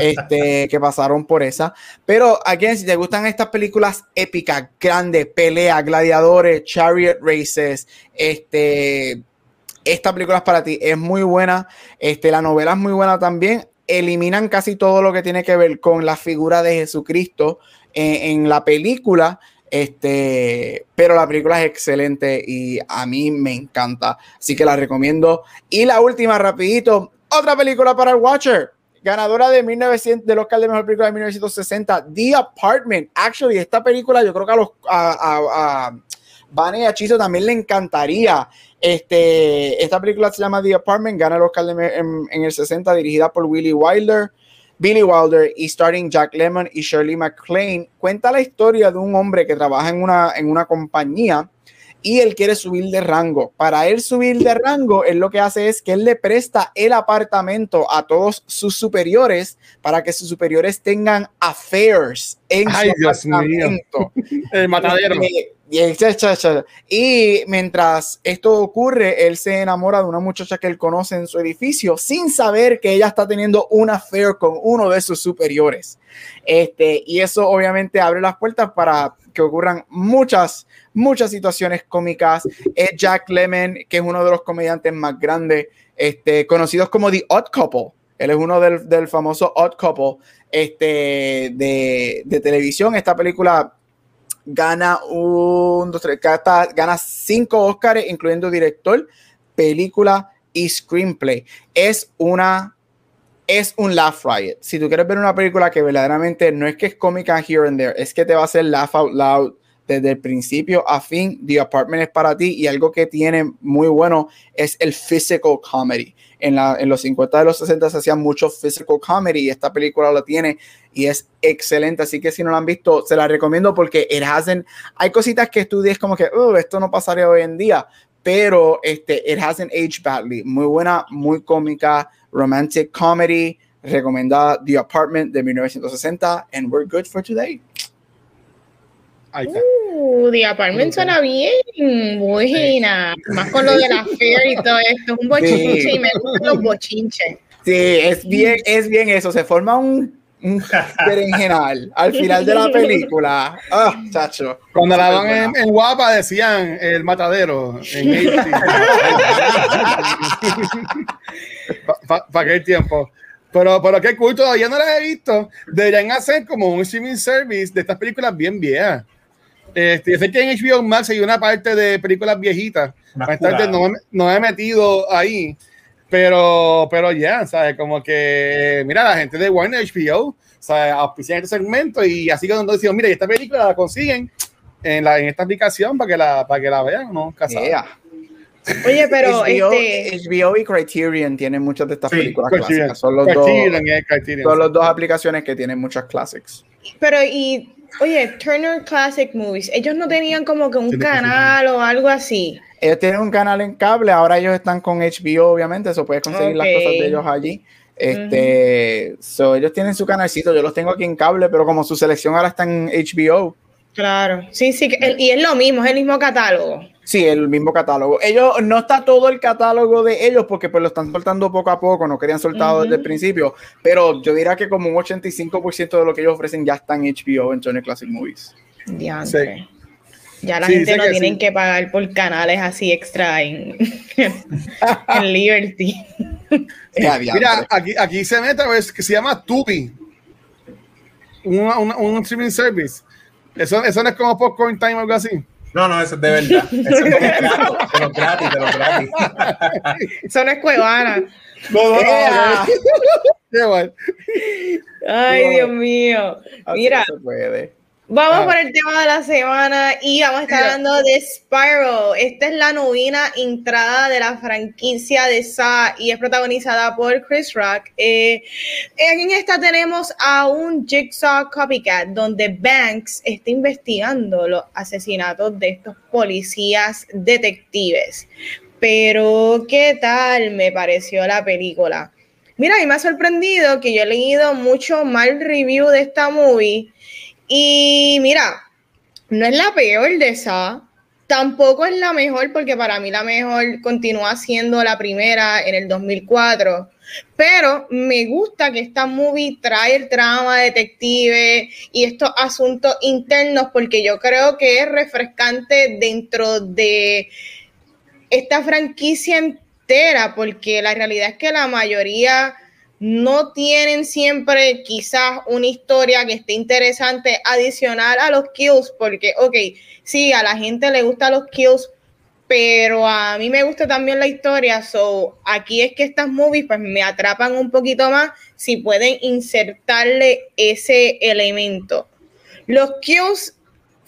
Speaker 4: Este, que pasaron por esa. Pero, again, si te gustan estas películas épicas, grandes, peleas, gladiadores, chariot races, este, esta película es para ti. Es muy buena. Este, la novela es muy buena también. Eliminan casi todo lo que tiene que ver con la figura de Jesucristo en la película este, pero la película es excelente y a mí me encanta. Así que la recomiendo. Y la última, rapidito, otra película para el Watcher. ganadora de 1900 del Oscar de Mejor Película de 1960, The Apartment. Actually, esta película yo creo que a los a, a, a Van y también le encantaría. Este, esta película se llama The Apartment, gana el Oscar de, en, en, el 60, dirigida por Willy Wilder. Billy Wilder y starring Jack Lemmon y Shirley MacLaine. Cuenta la historia de un hombre que trabaja en una, en una compañía y él quiere subir de rango. Para él subir de rango, él lo que hace es que él le presta el apartamento a todos sus superiores para que sus superiores tengan affairs en
Speaker 2: Ay,
Speaker 4: su
Speaker 2: Dios
Speaker 4: apartamento.
Speaker 2: mío. El matadero.
Speaker 4: Y, mientras esto ocurre, él se enamora de una muchacha que él conoce en su edificio sin saber que ella está teniendo un affair con uno de sus superiores. Este, y eso obviamente abre las puertas para que ocurran muchas, muchas situaciones cómicas. Es Jack Lemmon, que es uno de los comediantes más grandes, este, conocidos como The Odd Couple. Él es uno del, del famoso Odd Couple este, de, de, televisión. Esta película gana un, dos, tres, gana cinco Oscars, incluyendo director, película y screenplay. Es una es un laugh riot. Si tú quieres ver una película que verdaderamente no es que es cómica here and there, es que te va a hacer laugh out loud desde el principio a fin. The Apartment es para ti y algo que tiene muy bueno es el physical comedy. En, la, en los 50 de los 60 se hacían mucho physical comedy y esta película lo tiene y es excelente. Así que si no la han visto, se la recomiendo porque it hasn't, hay cositas que estudies como que esto no pasaría hoy en día, pero este, it hasn't aged badly. Muy buena, muy cómica romantic comedy, recomendada The Apartment de 1960, and we're good for today.
Speaker 1: Ahí está. Uh, The Apartment suena bien, buena. Sí. Más con lo de la fair y todo esto. Un bochinche sí. y me gustan los bochinches.
Speaker 4: Sí, es bien, es bien eso. Se forma un, un berenjenal al final de la película. Ah, oh, chacho.
Speaker 2: Cuando la van en, en, guapa decían el matadero. Para pa, aquel tiempo. Pero, pero qué cool, todavía no las he visto. Deberían hacer como un streaming service de estas películas bien viejas. Este, yo sé que en HBO Max hay una parte de películas viejitas. Bastante, no, no me he metido ahí. Pero, pero ya, yeah, ¿sabes? Como que, mira, la gente de Warner HBO, ¿sabes? Auspician este segmento y así que nosotros decimos, mira, esta película la consiguen en, la, en esta aplicación para que la, para que la vean, ¿no?
Speaker 4: Yeah.
Speaker 1: Oye, pero
Speaker 4: HBO,
Speaker 1: este...
Speaker 4: HBO y Criterion tienen muchas de estas sí, películas Criterion. clásicas. Son los, dos, son los dos aplicaciones que tienen muchas classics.
Speaker 1: Pero, y, oye, Turner Classic Movies, ellos no tenían como que un canal o algo así.
Speaker 4: Ellos tienen un canal en cable, ahora ellos están con HBO, obviamente, eso puedes conseguir okay. las cosas de ellos allí. Este, uh -huh. so, ellos tienen su canalcito, yo los tengo aquí en cable, pero como su selección ahora está en HBO.
Speaker 1: Claro, sí, sí, el, y es lo mismo, es el mismo catálogo.
Speaker 4: Sí, el mismo catálogo. Ellos, no está todo el catálogo de ellos porque pues lo están soltando poco a poco, no querían uh -huh. desde el principio, pero yo diría que como un 85% de lo que ellos ofrecen ya está en HBO, en Turner Classic Movies.
Speaker 1: Diantre. Sí. Ya la sí, gente no que tienen sí. que pagar por canales así extra en, en Liberty.
Speaker 2: Mira, aquí, aquí se mete pues, que se llama Tubi, un streaming service. Eso, eso no es como Popcorn Time o algo así.
Speaker 3: No, no, eso es de verdad. Eso es pero gratis, pero gratis.
Speaker 1: Eso no es cuevana.
Speaker 2: No, no, no. Mal.
Speaker 1: Ay, Dios mío. Mira.
Speaker 4: Se puede.
Speaker 1: Vamos ah. por el tema de la semana y vamos a estar hablando de Spyro. Esta es la novena entrada de la franquicia de Saw y es protagonizada por Chris Rock. Eh, en esta tenemos a un Jigsaw copycat donde Banks está investigando los asesinatos de estos policías detectives. Pero, ¿qué tal me pareció la película? Mira, a mí me ha sorprendido que yo he leído mucho mal review de esta movie y mira, no es la peor de esa, tampoco es la mejor porque para mí la mejor continúa siendo la primera en el 2004. Pero me gusta que esta movie trae el trama detective y estos asuntos internos porque yo creo que es refrescante dentro de esta franquicia entera porque la realidad es que la mayoría no tienen siempre quizás una historia que esté interesante adicional a los kills, porque, ok, sí, a la gente le gustan los kills, pero a mí me gusta también la historia, so aquí es que estas movies pues me atrapan un poquito más si pueden insertarle ese elemento. Los kills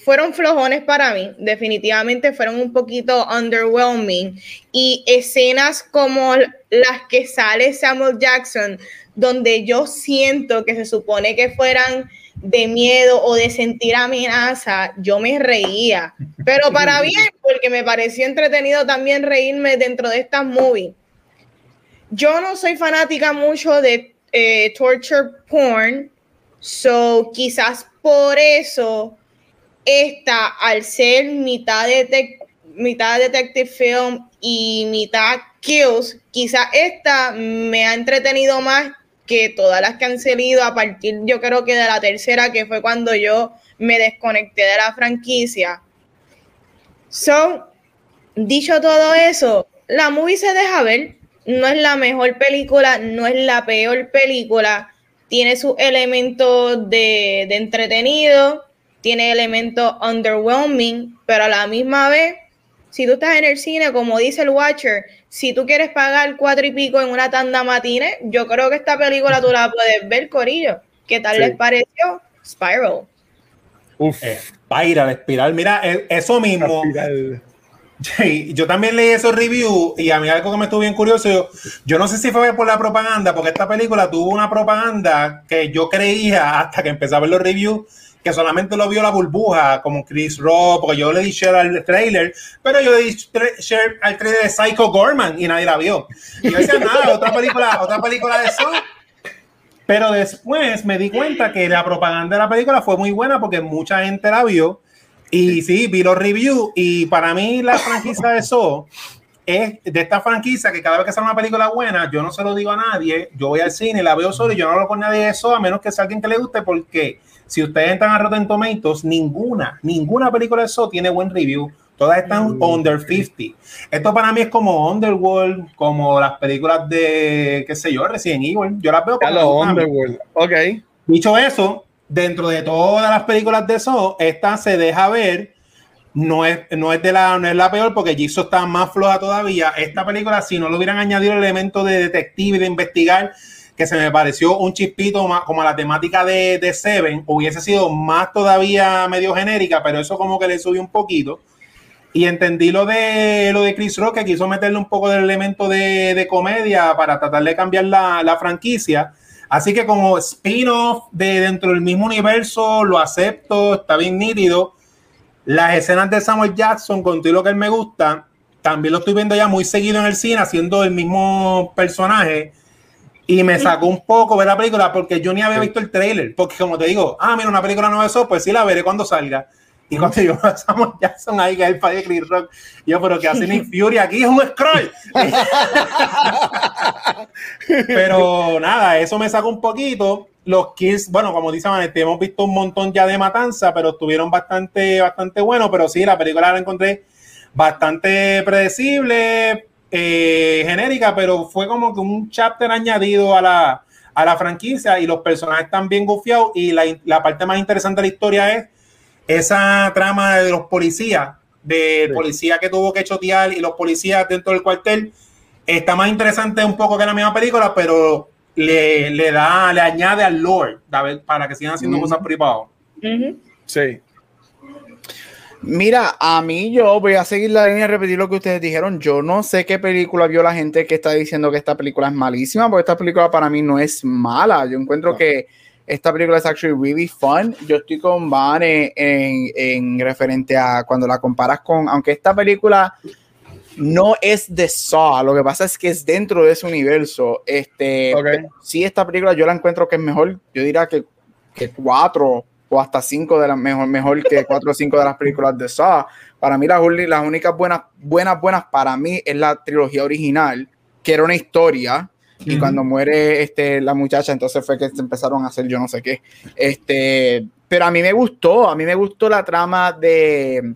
Speaker 1: fueron flojones para mí, definitivamente fueron un poquito underwhelming y escenas como las que sale Samuel Jackson, donde yo siento que se supone que fueran de miedo o de sentir amenaza, yo me reía, pero para bien, porque me pareció entretenido también reírme dentro de estas movies. Yo no soy fanática mucho de eh, torture porn, so quizás por eso esta, al ser mitad de mitad detective film y mitad kills, quizás esta me ha entretenido más que todas las que han salido a partir, yo creo que de la tercera, que fue cuando yo me desconecté de la franquicia. So, dicho todo eso, la movie se deja ver. No es la mejor película, no es la peor película. Tiene sus elementos de, de entretenido, tiene elementos underwhelming, pero a la misma vez si tú estás en el cine, como dice el Watcher, si tú quieres pagar cuatro y pico en una tanda matine, yo creo que esta película tú la puedes ver, Corillo. ¿Qué tal les pareció? Spiral.
Speaker 3: Uf. Spiral, espiral. Mira, e, eso mismo. yo también leí esos reviews y a mí algo que me estuvo bien curioso, yo, yo, no sé si fue por la propaganda, porque esta película tuvo una propaganda que yo creía hasta que empecé a ver los reviews que solamente lo vio la burbuja, como Chris Rock, porque yo le di share al trailer, pero yo le di share al trailer de Psycho Gorman y nadie la vio. Y yo decía, nada, otra película, otra película de eso. Pero después me di cuenta que la propaganda de la película fue muy buena porque mucha gente la vio. Y sí, vi los reviews. Y para mí, la franquicia de eso es de esta franquicia que cada vez que sale una película buena, yo no se lo digo a nadie. Yo voy al cine, la veo solo y yo no lo con nadie de eso, a menos que sea alguien que le guste, porque si ustedes entran a Rotten Tomatoes, ninguna, ninguna película de eso tiene buen review. Todas están mm. under 50. Esto para mí es como Underworld, como las películas de, qué sé yo, Resident Evil. Yo las veo como
Speaker 2: Underworld. Ok.
Speaker 3: Dicho eso, dentro de todas las películas de eso, esta se deja ver. No es, no es, de la, no es la peor porque Jigsaw está más floja todavía. Esta película, si no le hubieran añadido el elemento de detective y de investigar, que se me pareció un chispito más, como la temática de, de, Seven, hubiese sido más todavía medio genérica, pero eso como que le subió un poquito. Y entendí lo de, lo de Chris Rock, que quiso meterle un poco del elemento de, de comedia para tratar de cambiar la, la franquicia. Así que como spin-off de dentro del mismo universo, lo acepto, está bien nítido. Las escenas de Samuel Jackson, con todo lo que él me gusta, también lo estoy viendo ya muy seguido en el cine, haciendo el mismo personaje y me sacó un poco ver la película porque yo ni había visto el trailer. Porque, como te digo, ah, mira, una película nueva de eso, pues sí la veré cuando salga. Y cuando yo pasamos Jackson ahí, que es el padre de Chris Rock, yo, pero que hace Nick Fury aquí es un scroll. pero nada, eso me sacó un poquito. Los Kills, bueno, como dice Manete, hemos visto un montón ya de matanza, pero estuvieron bastante, bastante buenos. Pero sí, la película la encontré bastante predecible eh, genérica, pero fue como que un chapter añadido a la, a la franquicia y los personajes están bien gufiados y la, la, parte más interesante de la historia es esa trama de los policías, de policía que tuvo que chotear y los policías dentro del cuartel. Está más interesante un poco que la misma película, pero le, le da, le añade al lore para que sigan haciendo cosas privadas.
Speaker 2: Sí.
Speaker 4: Mira, a mí yo voy a seguir la línea y repetir lo que ustedes dijeron. Yo no sé qué película vio la gente que está diciendo que esta película es malísima, porque esta película para mí no es mala. Yo encuentro que esta película es actually really fun. Yo estoy con Van en, en, referente a cuando la comparas con, aunque esta película no es de Saw, lo que pasa es que es dentro de ese universo. Este, sí, esta película yo la encuentro que es mejor, yo diría que, que cuatro o hasta cinco de las mejor, mejor que cuatro o cinco de las películas de Saw. Para mí, las, las únicas buenas, buenas, buenas para mí es la trilogía original, que era una historia. Y cuando muere este, la muchacha, entonces fue que se empezaron a hacer yo no sé qué. Este, pero a mí me gustó, a mí me gustó la trama de,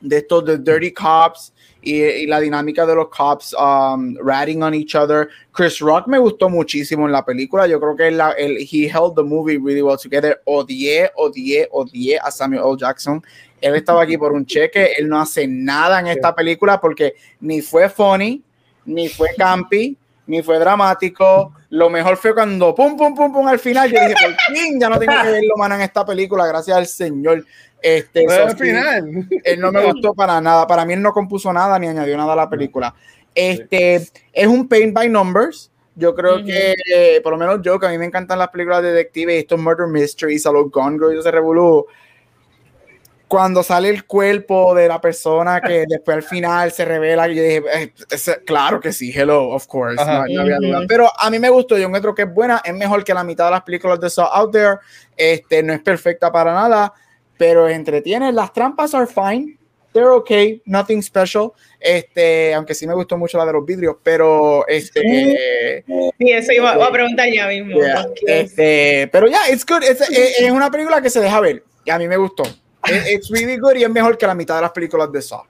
Speaker 4: de estos de Dirty Cops y, la dinámica de los cops um, ratting on each other. Chris Rock me gustó muchísimo en la película. Yo creo que la, el, he held the movie really well together. Odié, odié, odié a Samuel L. Jackson él estaba aquí por un cheque, él no hace nada en esta película porque ni fue funny, ni fue campy, ni fue dramático. Lo mejor fue cuando pum, pum, pum, pum al final. Yo dije, por fin, ya no tengo que verlo, mano, en esta película, gracias al Señor. Este,
Speaker 2: al final.
Speaker 4: Él no me gustó para nada. Para mí, él no compuso nada ni añadió nada a la película. Este es un paint by numbers. Yo creo que, eh, por lo menos yo, que a mí me encantan las películas de detectives, estos murder mysteries, a los Gone Girl y ese revolú. Cuando sale el cuerpo de la persona que después al final se revela, yo dije, eh, claro que sí, hello, of course, no, había duda. Pero a mí me gustó, yo encuentro que es buena, es mejor que la mitad de las películas de Saw Out There, este, no es perfecta para nada, pero entretiene, las trampas are fine, they're okay, nothing special. Este, aunque sí me gustó mucho la de los vidrios, pero este.
Speaker 1: Sí, eso iba, a preguntar ya mismo.
Speaker 4: este, pero ya, it's good. Es, es, una película que se deja ver. Y a mí me gustó. It's really good y es mejor que la mitad de las películas de Saw.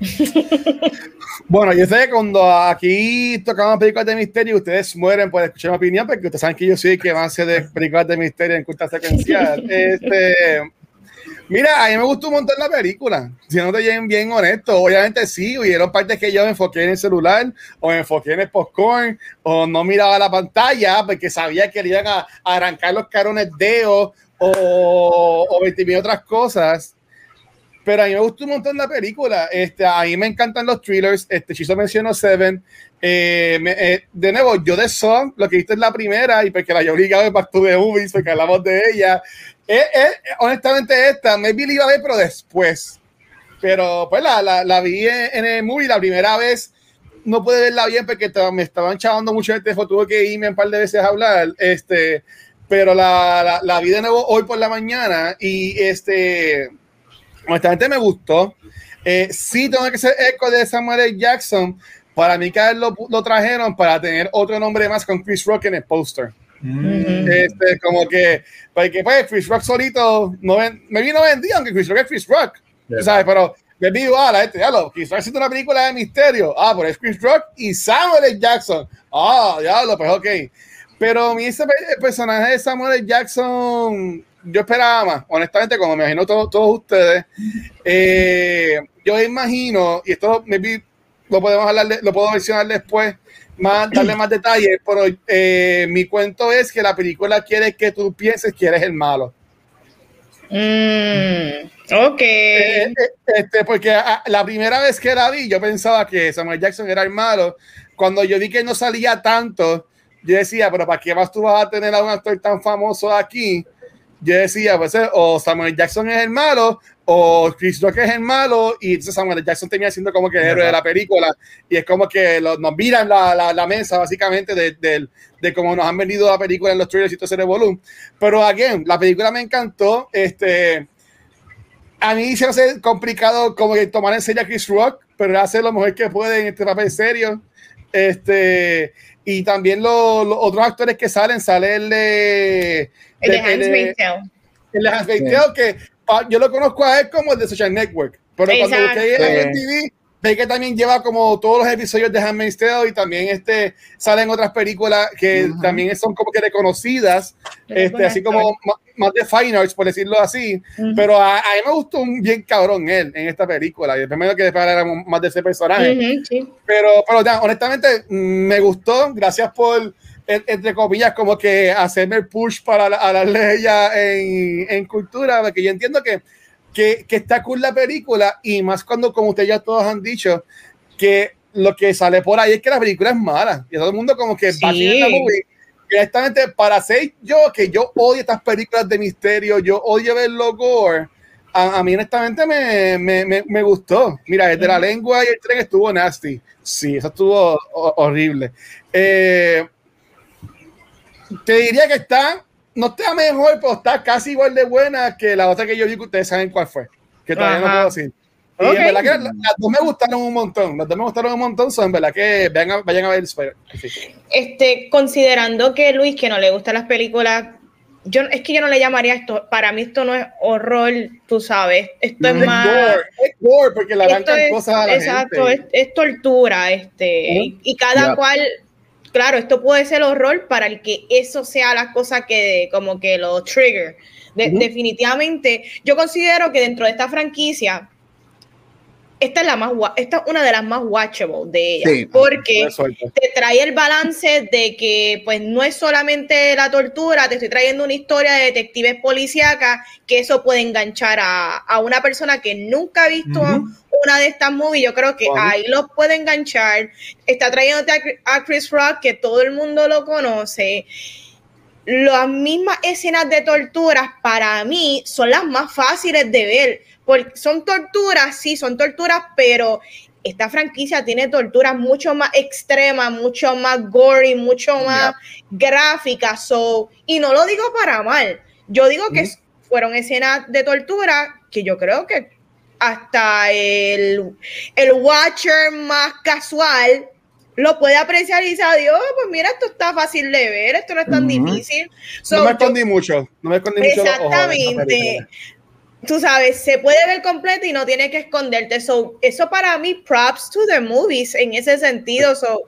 Speaker 2: bueno, yo sé que cuando aquí tocamos películas de misterio, ustedes mueren por escuchar mi opinión, porque ustedes saben que yo soy que va a hacer de películas de misterio en culta secuencial. Este, Mira, a mí me gustó un montón la película. Si no te lleven bien honesto, obviamente sí, hubieron partes que yo me enfoqué en el celular o me enfoqué en el popcorn o no miraba la pantalla porque sabía que le iban a, arrancar los carones dedos o, o 20 otras cosas. Pero a mí me gustó un montón la película. Este, a mí me encantan los thrillers. Este, Chiso mencionó Seven. Eh, eh, de nuevo, yo de Song, lo que viste es la primera y porque la yo obligado de Back to the Movies, porque hablamos de ella. Eh, honestamente, esta, maybe la iba a ver, pero después. Pero pues la, la, la vi en, el movie la primera vez. No pude verla bien porque me estaban chavando mucho el teléfono, tuve que irme un par de veces a hablar. Este, pero la, la, la vi de nuevo hoy por la mañana y este, honestamente me gustó. Eh, sí, tengo que ser eco de Samuel Jackson. Para mí, que lo, lo trajeron para tener otro nombre más con Chris Rock en el póster. Mm. Este, como que, porque pues Chris Rock solito, no ven, me vino vendía, aunque Chris Rock es Chris Rock, ¿sabes? Pero me digo, ah, la gente, ya lo, Chris Rock haciendo una película de misterio, ah, pero es Chris Rock y Samuel L. Jackson, ah, ya lo, pues ok. Pero mi ese personaje de Samuel L. Jackson, yo esperaba más, honestamente, como me imagino todos, todos ustedes. Eh, yo imagino, y esto maybe lo podemos hablar, lo puedo mencionar después, más, darle más detalles, pero eh, mi cuento es que la película quiere que tú pienses que eres el malo.
Speaker 1: Mm, ok.
Speaker 2: Eh, eh, este, porque ah, la primera vez que la vi, yo pensaba que Samuel Jackson era el malo. Cuando yo vi que no salía tanto, yo decía, pero ¿para qué más tú vas a tener a un actor tan famoso aquí? Yo decía, pues, o Samuel Jackson es el malo, o Chris Rock es el malo y entonces Samuel Jackson tenía siendo como que el héroe de la película y es como que nos miran la, la, la, mesa básicamente de, de, de, cómo nos han vendido la película en los trailers y todo ese volumen pero again, la película me encantó este a mí se hace complicado como que tomar en serio a Chris Rock pero hace lo mejor que puede en este papel serio. Este y también los, otros actores que salen sale el de
Speaker 1: el de Hans el
Speaker 2: de Hans que Ah, yo lo conozco a él como el de Social Network, pero cuando usted en TV, que también lleva como todos los episodios de Handmaid's Tale y también este, salen otras películas que también son como que reconocidas, este, así como más, de fine arts, por decirlo así, pero a, mí me gustó un bien cabrón él en esta película, y medio que era más de ese personaje, pero, pero ya, honestamente me gustó, gracias por entre comillas, como que hacerme el push para la, ley ya en, en, cultura, porque yo entiendo que, que, que, está cool la película y más cuando, como ustedes ya todos han dicho, que lo que sale por ahí es que la película es mala y todo el mundo como que va a la movie. Directamente para ser yo, que yo odio estas películas de misterio, yo odio ver los gore, a, a, mí honestamente me, me, me, gustó. Mira, desde la lengua y el tren estuvo nasty. Sí, eso estuvo horrible. Eh, te diría que está, no está mejor, pero está casi igual de buena que la otra que yo vi que ustedes saben cuál fue. Que todavía no puedo decir. Y en verdad que las, dos me gustaron un montón. Las dos me gustaron un montón. Son en verdad que vayan a, vayan a ver
Speaker 1: Este, considerando que Luis, que no le gustan las películas, yo es que yo no le llamaría esto. Para mí, esto no es horror, tú sabes. Esto es, más.
Speaker 2: es gore porque le arrancan cosas a la
Speaker 1: Exacto,
Speaker 2: gente.
Speaker 1: Es, es, tortura. este Y cada cual claro, esto puede ser horror para el que eso sea la cosa que como que lo trigger. Definitivamente, yo considero que dentro de esta franquicia, esta es la más esta es una de las más watchable de ella porque te trae el balance de que pues no es solamente la tortura te estoy trayendo una historia de detectives policíacas que eso puede enganchar a, una persona que nunca ha visto una de estas movies yo creo que ahí los puede enganchar. Está trayéndote a, Chris Rock que todo el mundo lo conoce. Las mismas escenas de torturas para mí son las más fáciles de ver. Porque son torturas, sí, son torturas, pero esta franquicia tiene torturas mucho más extremas, mucho más gory, mucho más gráficas. So, y no lo digo para mal. Yo digo que fueron escenas de tortura que yo creo que hasta el, el watcher más casual lo puede apreciar y dice, adiós, pues mira, esto está fácil de ver, esto no es tan difícil.
Speaker 2: no me escondí mucho, no me escondí
Speaker 1: mucho. Exactamente tú sabes, se puede ver completo y no tiene que esconderte. So, eso para mí, props to the movies en ese sentido. So,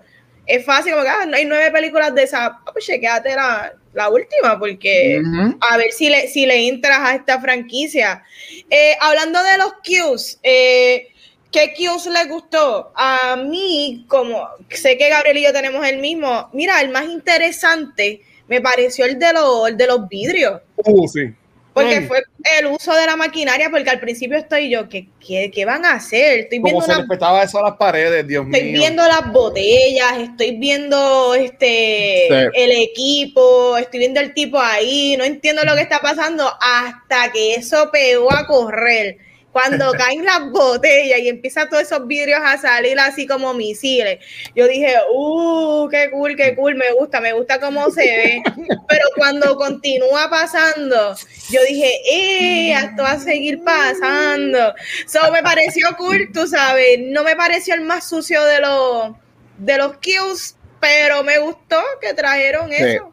Speaker 1: es fácil, como que ah, hay nueve películas de esa, ah, pues chequéate la, la última, porque a ver si le, si le entras a esta franquicia. Eh, hablando de los cues, eh, ¿qué cues le gustó? A mí, como sé que Gabriel y yo tenemos el mismo, mira, el más interesante me pareció el de, los, el de los vidrios.
Speaker 2: Uh, sí
Speaker 1: porque fue el uso de la maquinaria, porque al principio estoy yo, ¿qué, qué, van a hacer? Estoy
Speaker 2: viendo se respetaba eso a las paredes, Dios
Speaker 1: mío. Estoy viendo las botellas, estoy viendo este el equipo, estoy viendo el tipo ahí, no entiendo lo que está pasando hasta que eso pegó a correr cuando caen las botellas y empiezan todos esos vidrios a salir así como misiles, yo dije, uh, qué cool, qué cool, me gusta, me gusta cómo se ve. Pero cuando continúa pasando, yo dije, eh, esto va a seguir pasando. So me pareció cool, tú sabes, no me pareció el más sucio de los, de los kills, pero me gustó que trajeron eso.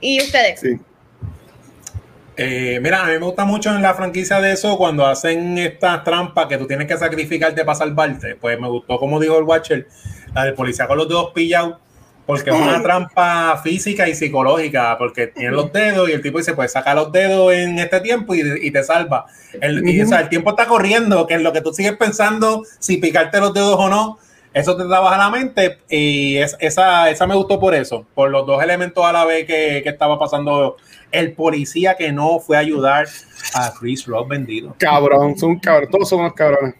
Speaker 1: ¿Y ustedes? Sí.
Speaker 3: Eh, mira, a mí me gusta mucho en la franquicia de eso cuando hacen estas trampas que tú tienes que sacrificarte para salvarte. Pues me gustó, como dijo el Watcher, la del policía con los dedos pillados, porque es una trampa física y psicológica, porque tiene los dedos y el tipo dice, pues saca los dedos en este tiempo y, te salva. El, y, o sea, el tiempo está corriendo, que es lo que tú sigues pensando, si picarte los dedos o no, eso te trabaja la mente y esa, esa me gustó por eso, por los dos elementos a la vez que, que estaba pasando el policía que no fue a ayudar a Chris Rock vendido.
Speaker 2: Cabrón, son cabrón, todos somos cabrones.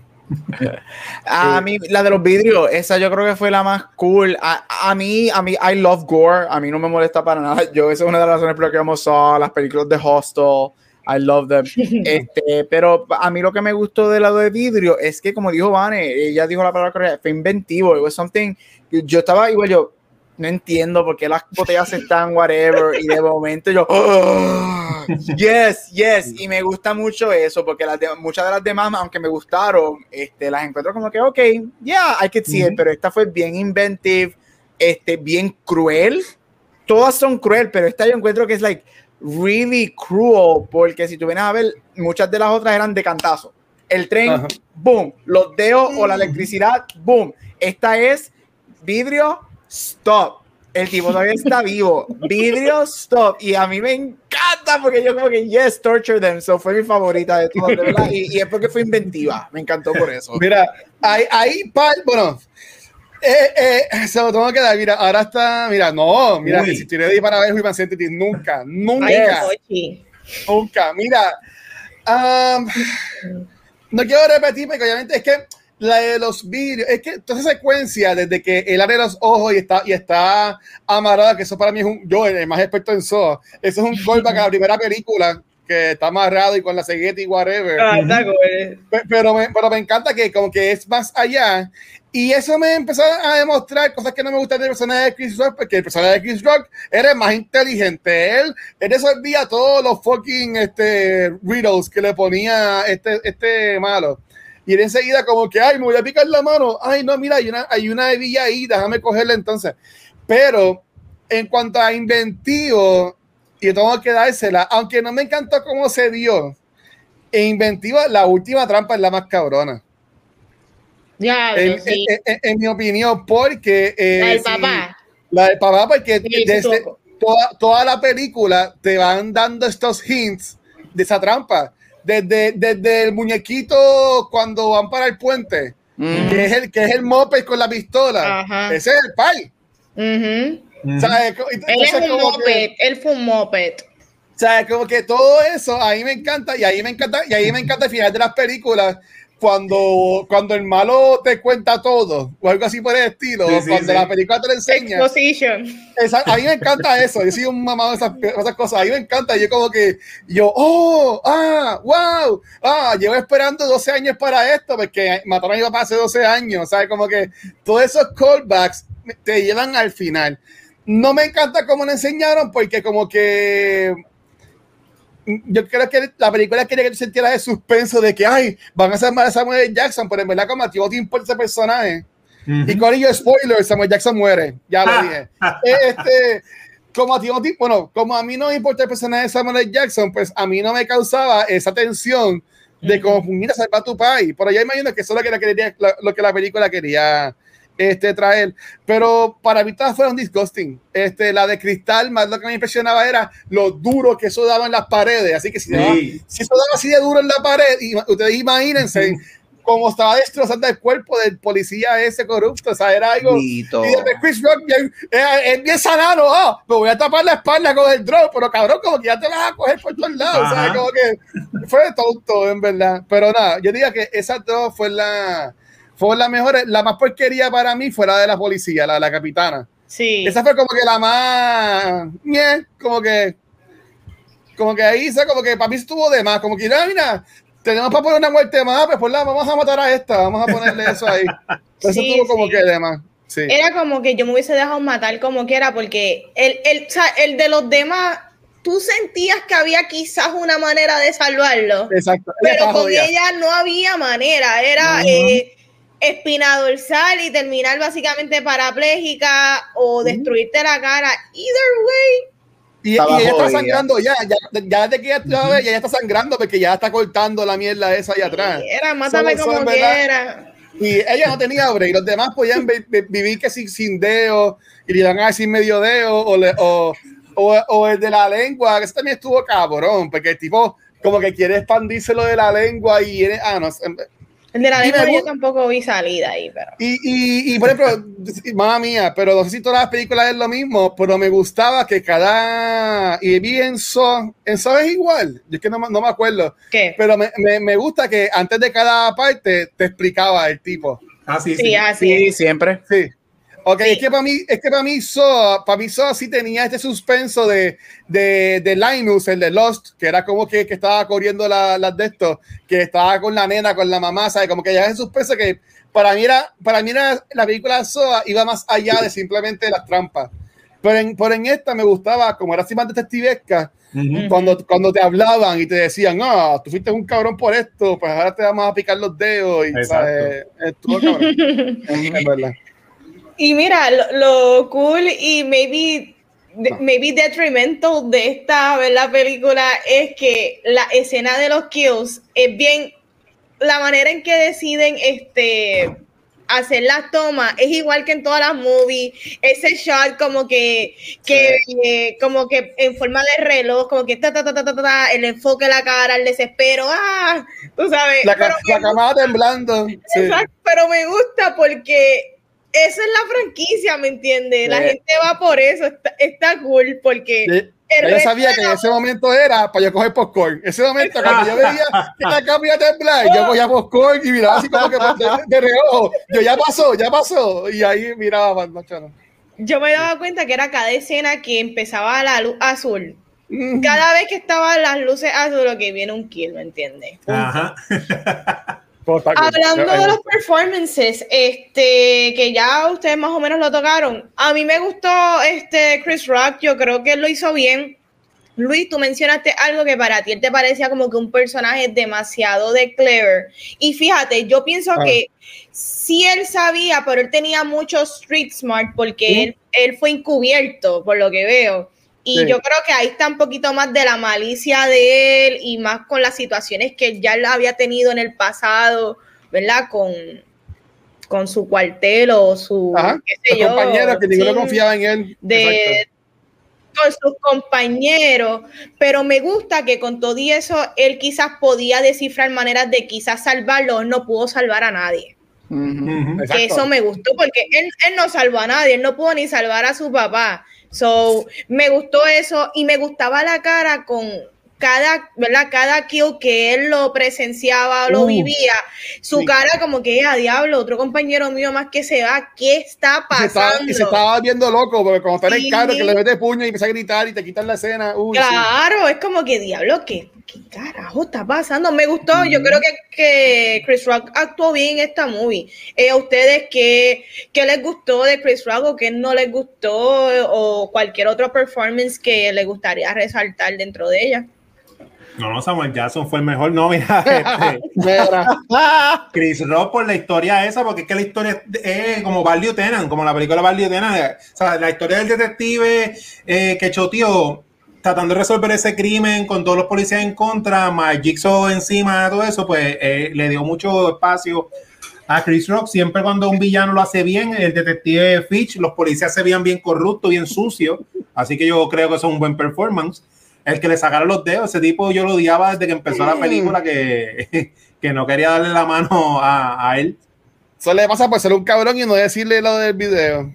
Speaker 4: a mí, la de los vidrios, esa yo creo que fue la más cool. A, mí, a mí, I love gore. A mí no me molesta para nada. Yo, esa es una de las razones por las que vamos a las películas de Hostel. I love them. Este, pero a mí lo que me gustó del lado de vidrio es que, como dijo Vane, ella dijo la palabra correcta, fue inventivo. It was something. Yo estaba igual, yo, no entiendo por qué las botellas están whatever y de momento yo oh, yes, yes y me gusta mucho eso porque las muchas de las demás aunque me gustaron este, las encuentro como que ok, yeah, I could see it pero esta fue bien inventive este, bien cruel todas son cruel pero esta yo encuentro que es like really cruel porque si tú vienes a ver muchas de las otras eran de cantazo el tren, boom, los dedos o la electricidad, boom, esta es vidrio stop. El tipo todavía está vivo. Vidrio, stop. Y a mí me encanta porque yo como que, yes, torture them. So fue mi favorita de todas, verdad. Y, es porque fue inventiva. Me encantó por eso.
Speaker 2: Mira, ahí, ahí bueno, eh, eh, se lo tengo que dar. Mira, ahora está, mira, no, mira, si estoy ready para ver Human Centipede, nunca, nunca, nunca. Mira, um, no quiero repetir porque obviamente es que la de los vídeos, es que toda esa secuencia, desde que él abre los ojos y está, y está amarrada, que eso para mí es un, yo, el más experto en eso, eso es un callback a la primera película, que está amarrado y con la cegueta y whatever. Ah, pero, me, pero me encanta que como que es más allá. Y eso me empezó a demostrar cosas que no me gustan del personaje de Chris Rock, porque el personaje de Chris Rock era más inteligente. Él, él resolvía todos los fucking este, riddles que le ponía este, este malo. Y él enseguida como que, ay, me voy a picar la mano. Ay, no, mira, hay una, hay una hebilla ahí, déjame cogerla entonces. Pero en cuanto a inventivo, tengo que dársela, aunque no me encantó cómo se dio, e inventiva, la última trampa es la más cabrona.
Speaker 1: Ya,
Speaker 2: en, mi opinión, porque...
Speaker 1: Eh, la del papá.
Speaker 2: La del papá, porque desde toda, toda la película te van dando estos hints de esa trampa. Desde, desde el muñequito cuando van para el puente,
Speaker 4: Mm.
Speaker 2: que es el que es el moped con la pistola.
Speaker 1: Ajá.
Speaker 2: Ese es el.
Speaker 1: Ujú.
Speaker 2: ¿Sabes?
Speaker 1: Él es un
Speaker 2: como que-
Speaker 1: moped, él fue un moped.
Speaker 2: o sea, como que todo eso ahí me encanta y ahí me encanta y ahí me encanta el final de las películas cuando cuando el malo te cuenta todo o algo así por el estilo,
Speaker 3: Sí, sí,
Speaker 2: cuando
Speaker 3: sí.
Speaker 2: la película te lo enseña.
Speaker 1: Exposition.
Speaker 2: Esa- a mí me encanta eso. Yo soy un mamado de esas, esas cosas. A mí me encanta. Yo como que, yo, oh, ah, wow, ah, llevo esperando 12 años para esto porque mataron a mi papá hace 12 años. ¿Sabes? Como que todos esos callbacks te llevan al final. No me encanta cómo lo enseñaron porque como que yo creo que la película quería que tú sintieras el suspenso de que, ay, van a hacer mal a Samuel. Jackson, pero en verdad como a ti no te importa ese personaje.
Speaker 3: Ujú.
Speaker 2: Y con ello, spoiler, Samuel Jackson muere. Ya lo
Speaker 3: Ah.
Speaker 2: dije. Eh, Este, como a ti no te- bueno, como a mí no me importa el personaje de Samuel. Jackson, pues a mí no me causaba esa tensión de cómo mira salvar tu país. Pero yo imagino que eso es lo que la, quería, lo, lo que la película quería este, traer. Pero para mí todas fueron disgusting. Este, la de cristal, más lo que me impresionaba era lo duro que eso daba en las paredes. Así que si, daba-
Speaker 3: Sí.
Speaker 2: si eso daba así de duro en la pared, y, ustedes imagínense cómo estaba destrozando el cuerpo del policía ese corrupto. O sea, era algo.
Speaker 4: Bendito.
Speaker 2: Y después Chris Rock bien- es bien sanado, ah, me voy a tapar la espalda con el drone, pero cabrón, como que ya te vas a coger por todos lados,
Speaker 3: Ajá.
Speaker 2: ¿sabes? Como que fue tonto, en verdad. Pero nada, yo diría que esas dos fue la, fue la mejor, la más porquería para mí fuera de la policía, la, la capitana.
Speaker 1: Sí.
Speaker 2: Esa fue como que la más, como que, como que ahí, ¿sabes? como que para mí estuvo de más, como que, mira, mira, tenemos para poner una muerte más, pues por la vamos a matar a esta, vamos a ponerle eso ahí. Eso
Speaker 1: Sí,
Speaker 2: estuvo como
Speaker 1: sí.
Speaker 2: que de más. Sí.
Speaker 1: Era como que yo me hubiese dejado matar como quiera, porque el, el, o sea, el de los demás, tú sentías que había quizás una manera de salvarlo,
Speaker 2: Exacto.
Speaker 1: Pero con ella no había manera. Era eh, espina dorsal y terminar básicamente parapléjica o destruirte la cara. Either way.
Speaker 2: Y, y ella está sangrando ya, ya, ya desde que ella, ya ve, ya está sangrando porque ya está cortando la mierda esa ahí atrás.
Speaker 1: Era mátame
Speaker 2: Solo-
Speaker 1: como
Speaker 2: ¿verdad?
Speaker 1: quiera.
Speaker 2: Y ella no tenía break, los demás podían vi- vi- vivir que sin, sin dedo y le iban a decir medio dedo o, le- o, o, o el de la lengua, que ese también estuvo cabrón, porque el tipo como que quiere expandirse lo de la lengua y quiere- ah, no.
Speaker 1: El de la lengua yo tampoco vi salida ahí, pero.
Speaker 2: Y, y, y por ejemplo, mamá mía, pero no sé si todas las películas es lo mismo, pero me gustaba que cada. Y vi en So, en So es igual, yo es que no, me- no me acuerdo,
Speaker 1: ¿Qué?
Speaker 2: pero me, me, me gusta que antes de cada parte te explicaba el tipo.
Speaker 3: Ah, sí,
Speaker 1: Sí,
Speaker 3: sí.
Speaker 1: así
Speaker 4: Sí,
Speaker 1: es.
Speaker 4: siempre.
Speaker 2: Sí. Ok,
Speaker 1: Sí.
Speaker 2: es que para mí, es que para mí So, para mí So sí tenía este suspenso de, de, de Linus, el de Lost, que era como que, que estaba corriendo la- las de estos, que estaba con la nena, con la mamá, ¿sabes? Como que ya es suspenso que para mí era, para mí era, la película Soa iba más allá de simplemente las trampas. Pero en, pero en esta me gustaba, como era así más detectivesca,
Speaker 3: Ujú.
Speaker 2: cuando, cuando te hablaban y te decían, ah, tú fuiste un cabrón por esto, pues ahora te vamos a picar los dedos. Y,
Speaker 3: Exacto.
Speaker 2: ¿sabes? Estuvo cabrón. Es verdad.
Speaker 1: Y mira, lo, lo cool y maybe,
Speaker 2: No.
Speaker 1: maybe detrimental de esta ¿verdad? película es que la escena de los kills es bien, la manera en que deciden este hacer las tomas es igual que en todas las movies, ese shot como que, que eh, como que en forma de reloj, como que ta ta ta ta ta, ta, el enfoque de la cara, el desespero, ah, tú sabes,
Speaker 2: La, la cámara temblando. sí.
Speaker 1: Exacto, pero me gusta porque esa es la franquicia, ¿me entiendes? La
Speaker 2: Sí.
Speaker 1: gente va por eso, está, está cool porque
Speaker 2: ya yo sabía que en ese momento era para yo coger popcorn. Ese momento, cuando yo veía que la cámara temblar, yo cogía popcorn y miraba así como que de, de reojo. Yo ya pasó, ya pasó. Y ahí miraba no.
Speaker 1: yo me daba cuenta que era cada escena que empezaba la luz azul.
Speaker 2: Mm.
Speaker 1: Cada vez que estaban las luces azules, que viene un kill, ¿me entiendes?
Speaker 3: Ajá.
Speaker 1: Hablando de los performances, este, que ya ustedes más o menos lo tocaron, a mí me gustó este Chris Rock, yo creo que lo hizo bien. Luis, tú mencionaste algo que para ti él te parecía como que un personaje demasiado de clever. Y fíjate, yo pienso
Speaker 2: Ah.
Speaker 1: que sí él sabía, pero él tenía mucho street smart porque
Speaker 2: Sí.
Speaker 1: él, él fue encubierto, por lo que veo. Y
Speaker 2: Sí.
Speaker 1: yo creo que ahí está un poquito más de la malicia de él y más con las situaciones que ya él había tenido en el pasado, ¿verdad? Con, con su cuartel o su,
Speaker 2: Ajá.
Speaker 1: qué sé
Speaker 2: Los
Speaker 1: yo,
Speaker 2: compañeros que ninguno
Speaker 1: sí,
Speaker 2: confiaba en él.
Speaker 1: de, con sus compañeros, pero me gusta que con todo y eso él quizás podía descifrar maneras de quizás salvarlo, no pudo salvar a nadie. Que eso me gustó porque él, él, no salvó a nadie, él no pudo ni salvar a su papá. So, me gustó eso y me gustaba la cara con, cada, ¿verdad? Cada kill que él lo presenciaba o lo uh, vivía, su cara como que, a ah, diablo, otro compañero mío más que se va, ¿qué está pasando?
Speaker 2: Y se estaba, viendo loco, porque como está en el carro, que le mete puño y empieza a gritar y te quitan la escena.
Speaker 1: claro, es como que, diablo, ¿qué, ¿qué carajo está pasando? Me gustó, yo creo que, que, Chris Rock actuó bien en esta movie. Eh, ¿A ustedes qué, qué les gustó de Chris Rock o qué no les gustó o cualquier otro performance que les gustaría resaltar dentro de ella?
Speaker 3: No, no, Samuel Jackson fue el mejor. No, mira, este, Chris Rock por la historia esa, porque es que la historia es como Barrio Tenan, como la película Barrio Tenan. O sea, la historia del detective eh, que choteó tratando de resolver ese crimen con todos los policías en contra, más Jigsaw encima, todo eso, pues eh, le dio mucho espacio a Chris Rock. Siempre cuando un villano lo hace bien, el detective Fitch, los policías se veían bien corruptos, bien sucios. Así que yo creo que eso es un buen performance el que le sacaron los dedos, ese tipo yo lo odiaba desde que empezó la película, que, que no quería darle la mano a, a, él.
Speaker 2: Eso le pasa por ser un cabrón y no decirle lo del video.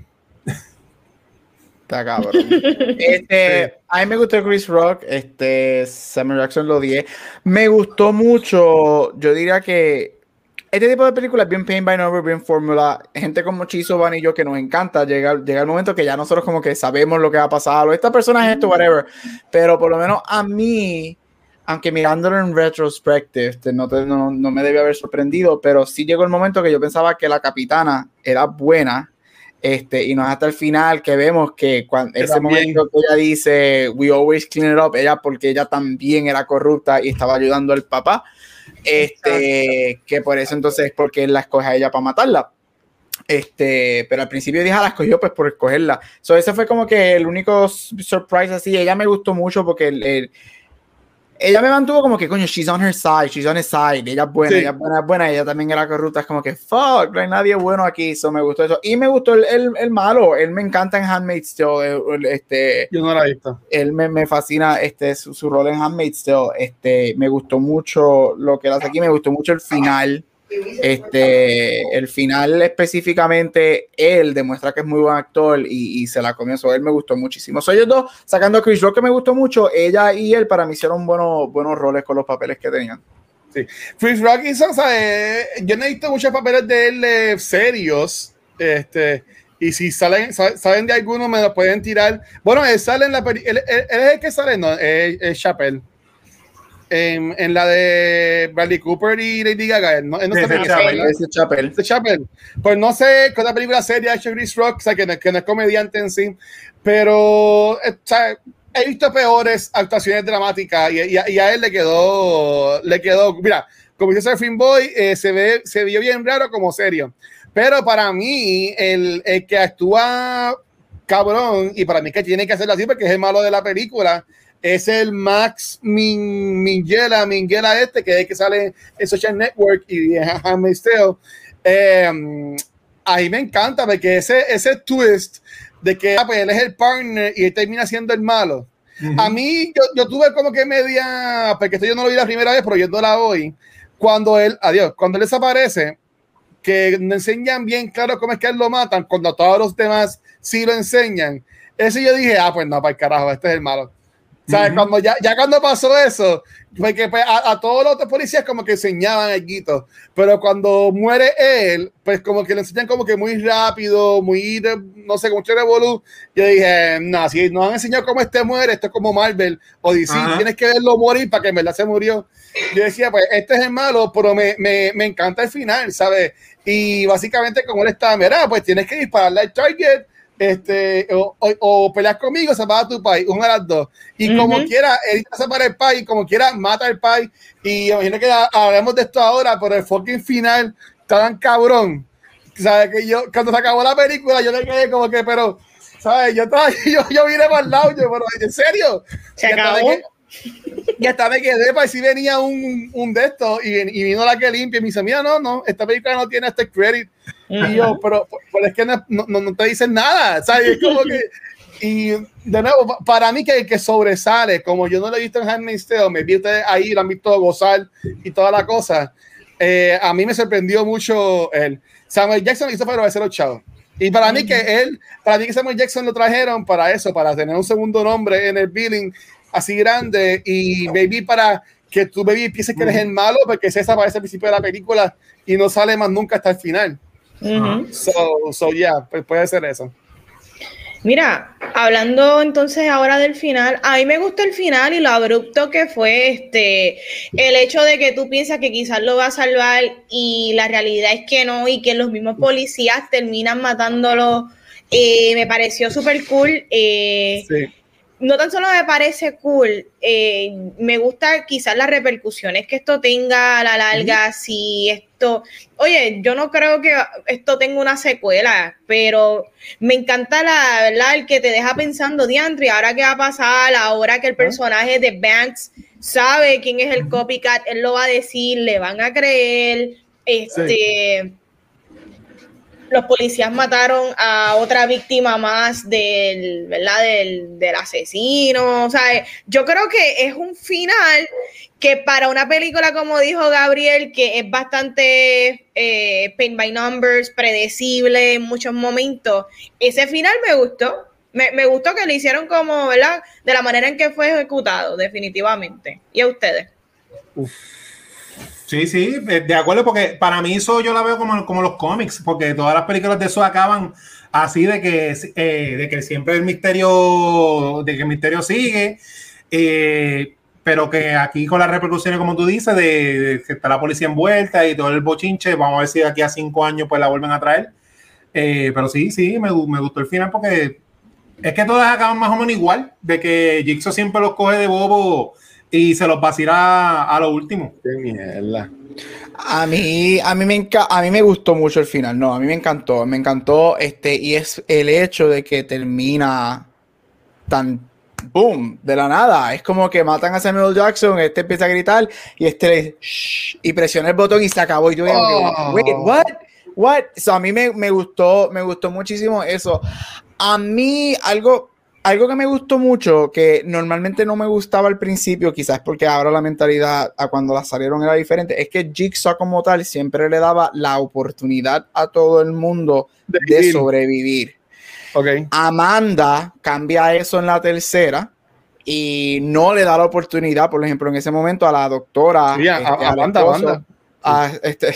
Speaker 4: Está cabrón. Este, a mí me gustó Chris Rock, este, Samuel Jackson lo odié. Me gustó mucho, yo diría que este tipo de películas, bien Pain by Number, bien Fórmula, gente como Chizo, Van y yo que nos encanta, llega, llega el momento que ya nosotros como que sabemos lo que va a pasar, o esta persona es esto, whatever, pero por lo menos a mí, aunque mirándolo en retrospective, no, no, no, me debe haber sorprendido, pero sí llegó el momento que yo pensaba que la capitana era buena, este, y no es hasta el final que vemos que cuando ese momento que ella dice, we always clean it up, ella porque ella también era corrupta y estaba ayudando al papá, este, que por eso entonces, porque él la escoge a ella para matarla. Este, pero al principio dije, ah, la escogió pues por escogerla. So, ese fue como que el único surprise así. Ella me gustó mucho porque el, ella me mantuvo como que, coño, she's on her side, she's on her side, ella es buena, ella es buena, buena, ella también era corrupta, es como que, fuck, no hay nadie bueno aquí, eso me gustó eso. Y me gustó el, el, el malo, él me encanta en Handmaid's Tale, este...
Speaker 2: Yo no la he visto.
Speaker 4: Él me, me fascina, este, su, su, rol en Handmaid's Tale, este, me gustó mucho lo que él hace aquí, me gustó mucho el final, este, el final específicamente, él demuestra que es muy buen actor y, y se la. Eso él me gustó muchísimo. Soy ellos dos, sacando a Chris Rock, que me gustó mucho. Ella y él para mí hicieron buenos, buenos roles con los papeles que tenían.
Speaker 2: Sí. Chris Rock hizo, yo no he visto muchos papeles de él eh, serios. Este, y si salen, saben de alguno, me lo pueden tirar. Bueno, él sale en la él, es el que sale, no, es, es Chappelle en, en, la de Bradley Cooper y Lady Gaga. No, no
Speaker 4: ese Chapel.
Speaker 2: Ese Chapel. Pues no sé con la película seria ha hecho Chris Rock, o sea, que no, que no es comediante en sí, pero eh, o sea, he visto peores actuaciones dramáticas y, y, y, a él le quedó, le quedó, mira, como dice Surfing Boy, eh, se, ve, se vio bien raro como serio. Pero para mí, el, el que actúa cabrón, y para mí que tiene que hacerlo así porque es el malo de la película, es el Max Min Minghella, Minghella este, que es el que sale en Social Network y en Handmaid's Eh, ahí me encanta porque ese, ese twist de que ah, pues, él es el partner y él termina siendo el malo. A mí, yo, yo, tuve como que media, porque esto yo no lo vi la primera vez, pero la hoy, cuando él, adiós, cuando él desaparece, que no enseñan bien claro cómo es que él lo matan, cuando todos los demás sí lo enseñan. Ese yo dije, ah, pues no, para el carajo, este es el malo. ¿Sabes? Cuando ya, ya cuando pasó eso, porque pues, a, todos los otros policías como que enseñaban guito pero cuando muere él, pues como que le enseñan como que muy rápido, muy, no sé, como chévere bolu. Yo dije, no, si nos han enseñado cómo este muere, esto es como Marvel, o DC, tienes que verlo morir para que en verdad se murió. Yo decía, pues este es el malo, pero me, me, me encanta el final, ¿sabes? Y básicamente como él está, mira, pues tienes que dispararle al target este, o, o, peleas conmigo, se va a tu país, una de las dos. Y como quiera, él se para el país, como quiera, mata al país. Y imagino que hablemos de esto ahora, pero el fucking final tan cabrón. ¿Sabes? Que yo, cuando se acabó la película, yo le quedé como que, pero, ¿sabes? Yo, estaba, yo, yo vine para el lado, yo, pero, ¿en serio?
Speaker 1: Se acabó.
Speaker 2: Y hasta me quedé para si venía un, un de estos y, y, vino la que limpia y me dice, mira, no, no, esta película no tiene este credit. Y yo, pero, pero es que no, no, no, te dicen nada, ¿sabes? Es como que y de nuevo, para mí que, que sobresale, como yo no lo he visto en Handmaid's Tale, me vi ustedes ahí, lo han visto gozar y toda la cosa. Eh, a mí me sorprendió mucho el Samuel Jackson hizo para ser los chavos. Y para mí que él, para mí que Samuel Jackson lo trajeron para eso, para tener un segundo nombre en el billing así grande y baby para que tú baby pienses que eres el malo porque César aparece al principio de la película y no sale más nunca hasta el final. So, so yeah, pues puede ser eso.
Speaker 1: Mira, hablando entonces ahora del final, a mí me gustó el final y lo abrupto que fue este el hecho de que tú piensas que quizás lo va a salvar y la realidad es que no y que los mismos policías terminan matándolo. Eh, me pareció súper cool. Eh, sí no tan solo me parece cool, eh, me gusta quizás las repercusiones que esto tenga a la larga, si esto, oye, yo no creo que esto tenga una secuela, pero me encanta la verdad el que te deja pensando, Diantri, ahora qué va a pasar, ahora que el personaje de Banks sabe quién es el copycat, él lo va a decir, le van a creer, este los policías mataron a otra víctima más del, ¿verdad? Del, del, asesino. O sea, yo creo que es un final que para una película, como dijo Gabriel, que es bastante eh, paint by numbers, predecible en muchos momentos, ese final me gustó. Me, me, gustó que lo hicieron como, ¿verdad? De la manera en que fue ejecutado, definitivamente. ¿Y a ustedes? Uf.
Speaker 3: Sí, sí, de acuerdo, porque para mí eso yo la veo como, como los cómics, porque todas las películas de eso acaban así de que, eh, de que siempre el misterio, de que el misterio sigue, eh, pero que aquí con las repercusiones, como tú dices, de, que está la policía envuelta y todo el bochinche, vamos a ver si de aquí a cinco años pues la vuelven a traer. Eh, pero sí, sí, me, me, gustó el final porque es que todas acaban más o menos igual, de que Jigsaw siempre los coge de bobo y se los va a lo último.
Speaker 2: Qué mierda.
Speaker 4: A mí, a mí me a mí me gustó mucho el final, no, a mí me encantó, me encantó este y es el hecho de que termina tan boom, de la nada, es como que matan a Samuel Jackson, este empieza a gritar y este y presiona el botón y se acabó y yo oh. wait, what? What? a mí me, me gustó, me gustó muchísimo eso. A mí algo algo que me gustó mucho, que normalmente no me gustaba al principio, quizás porque ahora la mentalidad a cuando la salieron era diferente, es que Jigsaw como tal siempre le daba la oportunidad a todo el mundo de, sobrevivir.
Speaker 2: Okay.
Speaker 4: Amanda cambia eso en la tercera y no le da la oportunidad, por ejemplo, en ese momento a la doctora.
Speaker 2: Este, Amanda, Amanda
Speaker 4: a, este,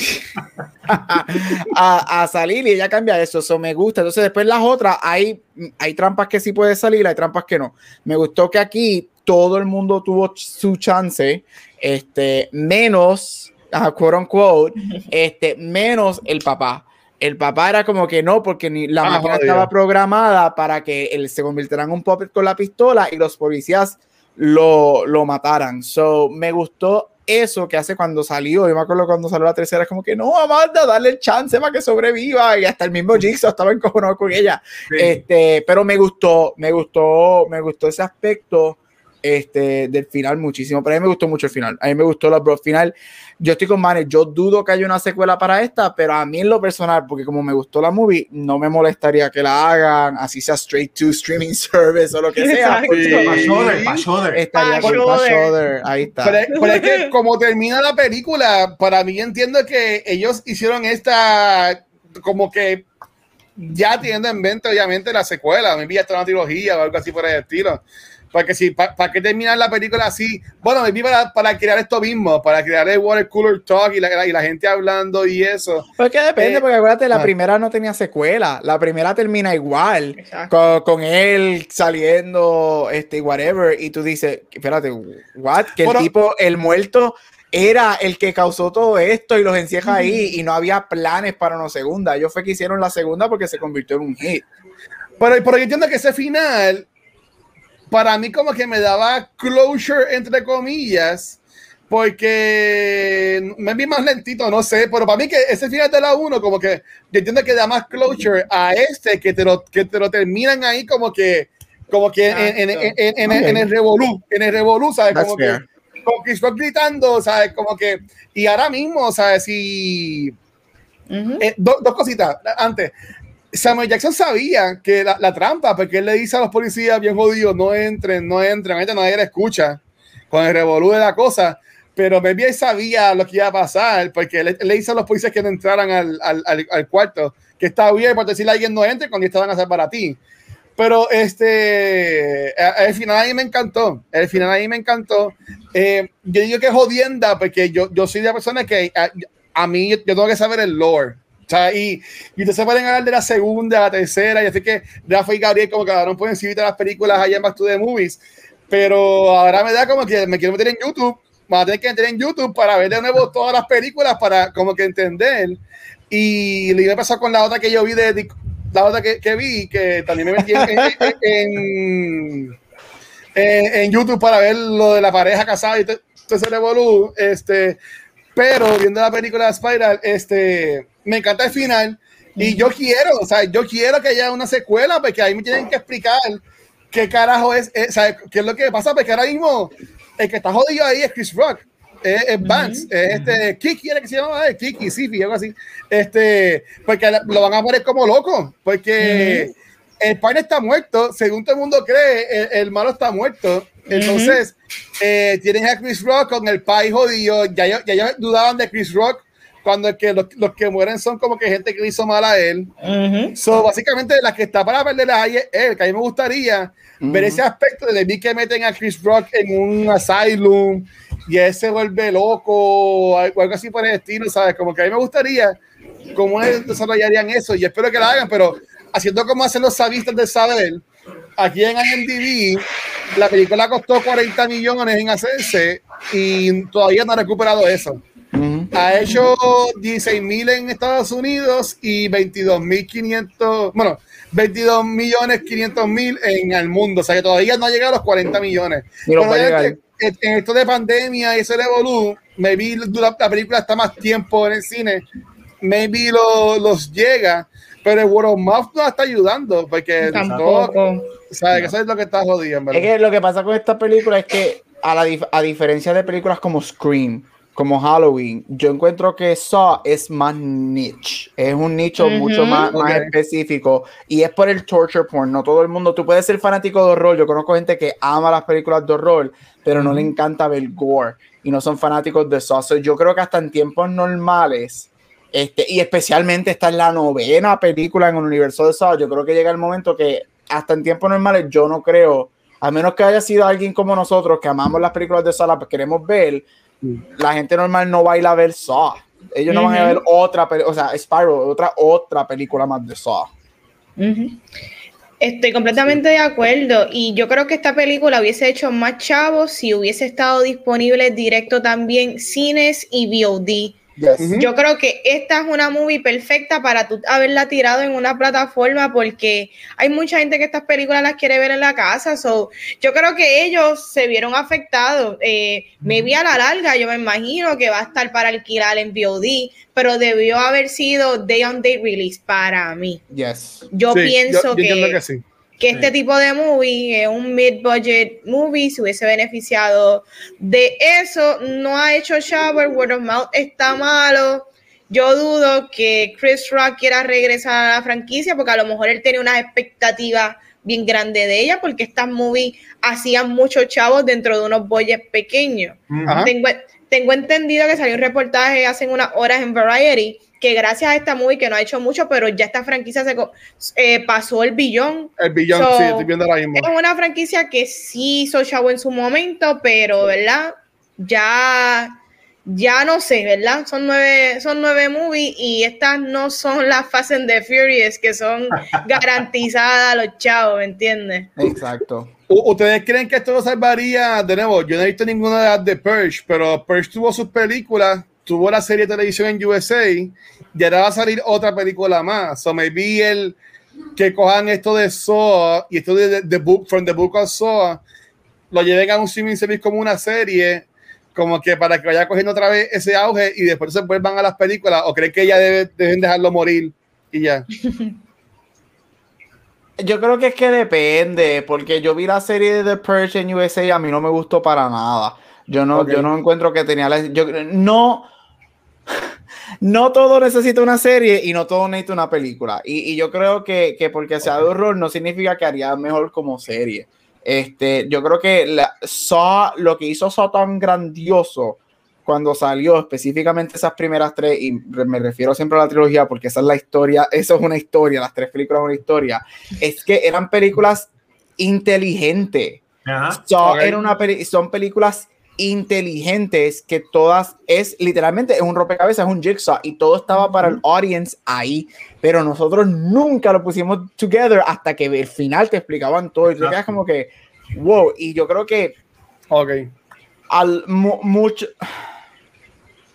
Speaker 4: a, salir y ella cambia eso, eso me gusta. Entonces después las otras, hay, hay trampas que sí puede salir, hay trampas que no. Me gustó que aquí todo el mundo tuvo su chance, este, menos, quote unquote, este, menos el papá. El papá era como que no, porque ni la ah, máquina estaba programada para que él se convirtiera en un puppet con la pistola y los policías lo, lo mataran. So, me gustó eso que hace cuando salió, yo me acuerdo cuando salió la tercera, es como que no, Amanda, darle el chance para que sobreviva, y hasta el mismo Jigsaw estaba encojonado con ella. Este, pero me gustó, me gustó, me gustó ese aspecto este, del final muchísimo. Pero a mí me gustó mucho el final. A mí me gustó la bro final. Yo estoy con Manes. Yo dudo que haya una secuela para esta, pero a mí en lo personal, porque como me gustó la movie, no me molestaría que la hagan, así sea straight to streaming service o lo que sea.
Speaker 2: Ahí está. Pero, es que como termina la película, para mí entiendo que ellos hicieron esta como que ya teniendo en mente obviamente la secuela, me vi hasta una trilogía o algo así por el estilo. Porque si, ¿para qué terminar la película así? Bueno, me para, para, crear esto mismo, para crear el water cooler talk y la, y la gente hablando y eso.
Speaker 4: Pues que depende, eh, porque acuérdate, la ah. primera no tenía secuela. La primera termina igual, con, con, él saliendo, este, whatever. Y tú dices, espérate, what? Que el tipo, el muerto, era el que causó todo esto y los encierra ahí y no había planes para una segunda. Ellos fue que hicieron la segunda porque se convirtió en un hit.
Speaker 2: Pero, pero yo entiendo que ese final para mí como que me daba closure entre comillas, porque me vi más lentito, no sé, pero para mí que ese final de la 1 como que yo entiendo que da más closure a este que te lo, que te lo terminan ahí como que como que en, en, en, en, el revolú, en el revolú, ¿sabes? como que, como que estoy gritando, ¿sabes? Como que, y ahora mismo, ¿sabes? Si, eh, dos cositas antes, Samuel Jackson sabía que la, la, trampa, porque él le dice a los policías bien jodidos, no entren, no entren, ahorita nadie le escucha con el revolú de la cosa, pero maybe él sabía lo que iba a pasar, porque él, le dice a los policías que no entraran al, al, al, cuarto, que está bien, por decirle a alguien no entre cuando estaban a hacer para ti. Pero este, al final ahí me encantó, al final ahí me encantó. Eh, yo digo que jodienda, porque yo, yo soy de la persona que a, a mí yo tengo que saber el lore o sea, y, y ustedes pueden hablar de la segunda, la tercera, y así que Rafa y Gabriel como quedaron por encima de las películas allá en Back to the Movies, pero ahora me da como que me quiero meter en YouTube, voy a tener que meter en YouTube para ver de nuevo todas las películas para como que entender, y le iba a pasar con la otra que yo vi de, la otra que, que vi, que también me metí en, en, en, en, YouTube para ver lo de la pareja casada y todo ese revolú, este, pero viendo la película de Spiral, este me encanta el final. Y yo quiero, o sea, yo quiero que haya una secuela porque ahí me tienen que explicar qué carajo es, eh, o sea, qué es lo que pasa, porque ahora mismo el que está jodido ahí es Chris Rock, es, es Vance, es este Kiki, era que se llama, Kiki, sí, algo así, este, porque lo van a poner como loco, porque el padre está muerto, según todo el mundo cree, el, malo está muerto, entonces eh, tienen a Chris Rock con el pai jodido, ya, ya, ya dudaban de Chris Rock cuando es que los, los, que mueren son como que gente que le hizo mal a él. So, básicamente, la que está para perder a él, que a mí me gustaría ver ese aspecto de mí que meten a Chris Rock en un asylum y él se vuelve loco o algo así por el estilo, ¿sabes? Como que a mí me gustaría cómo desarrollarían eso y espero que lo hagan, pero haciendo como hacen los sabistas de saber, aquí en IMDb la película costó 40 millones en hacerse y todavía no ha recuperado eso. Ha hecho 16 mil en Estados Unidos y 22 mil 500, bueno, 22 millones 500 mil en el mundo. O sea que todavía no ha llegado a los 40 millones. en esto de pandemia y ese revolú, maybe la, la película está más tiempo en el cine, maybe lo, los llega, pero el World of Mouth no está ayudando porque
Speaker 1: tampoco.
Speaker 2: ¿sabes? Que eso es lo que está jodiendo.
Speaker 4: Es que lo que pasa con esta película es que, a, la, a diferencia de películas como Scream, como Halloween, yo encuentro que Saw es más niche, es un nicho mucho más, más específico. Y es por el torture porn, no todo el mundo, tú puedes ser fanático de horror, yo conozco gente que ama las películas de horror, pero no le encanta ver gore. Y no son fanáticos de Saw, yo creo que hasta en tiempos normales, este, y especialmente esta es la novena película en el universo de Saw, yo creo que llega el momento que hasta en tiempos normales yo no creo, a menos que haya sido alguien como nosotros que amamos las películas de Saw, las queremos ver, la gente normal no va a ir a ver Saw. Ellos no van a ver otra, o sea, Spiral, otra, otra película más de Saw.
Speaker 1: Estoy completamente de acuerdo y yo creo que esta película hubiese hecho más chavos si hubiese estado disponible directo también cines y VOD yo creo que esta es una movie perfecta para tú haberla tirado en una plataforma porque hay mucha gente que estas películas las quiere ver en la casa. So, yo creo que ellos se vieron afectados. Eh, maybe a la larga, yo me imagino que va a estar para alquilar en VOD, pero debió haber sido day on day release para mí.
Speaker 4: Yes.
Speaker 1: Yo pienso que, que este tipo de movie, es un mid-budget movie, se hubiese beneficiado de eso. No ha hecho Shower, Word of Mouth está malo. Yo dudo que Chris Rock quiera regresar a la franquicia porque a lo mejor él tiene una expectativa bien grande de ella porque estas movies hacían muchos chavos dentro de unos budgets pequeños. Tengo, tengo entendido que salió un reportaje hace unas horas en Variety que gracias a esta movie que no ha hecho mucho, pero ya esta franquicia se eh, pasó el billón.
Speaker 2: El billón, sí, estoy viendo ahora mismo.
Speaker 1: Es una franquicia que sí hizo chavo en su momento, pero, ¿verdad? Ya, ya no sé, ¿verdad? Son nueve, son nueve movies y estas no son las Fast and the Furious que son garantizadas a los chavos, ¿me entiendes?
Speaker 4: Exacto.
Speaker 2: ¿Ustedes creen que esto lo salvaría? De nuevo, yo no he visto ninguna de las de Purge, pero Purge tuvo sus películas tuvo la serie de televisión en USA y ahora va a salir otra película más. So maybe el que cojan esto de Saw y esto de The Book from the Book of Saw lo lleven a un streaming service como una serie como que para que vaya cogiendo otra vez ese auge y después se vuelvan a las películas o creen que ya deben dejarlo morir y ya.
Speaker 4: Yo creo que es que depende, porque yo vi la serie de The Purge en USA y a mí no me gustó para nada. Yo no, yo no encuentro que tenía la. Yo, no, no todo necesita una serie y no todo necesita una película. Y, y yo creo que, que, porque sea de horror no significa que haría mejor como serie. Este, yo creo que la, Saw, lo que hizo Saw tan grandioso cuando salió específicamente esas primeras tres, y me refiero siempre a la trilogía porque esa es la historia, eso es una historia, las tres películas son una historia, es que eran películas inteligentes. Saw okay. era una peli son películas inteligentes que todas es literalmente es un rompecabezas, es un jigsaw y todo estaba para el audience ahí, pero nosotros nunca lo pusimos together hasta que el final te explicaban todo y tú quedas como que wow, y yo creo que
Speaker 2: ok.
Speaker 4: al mucho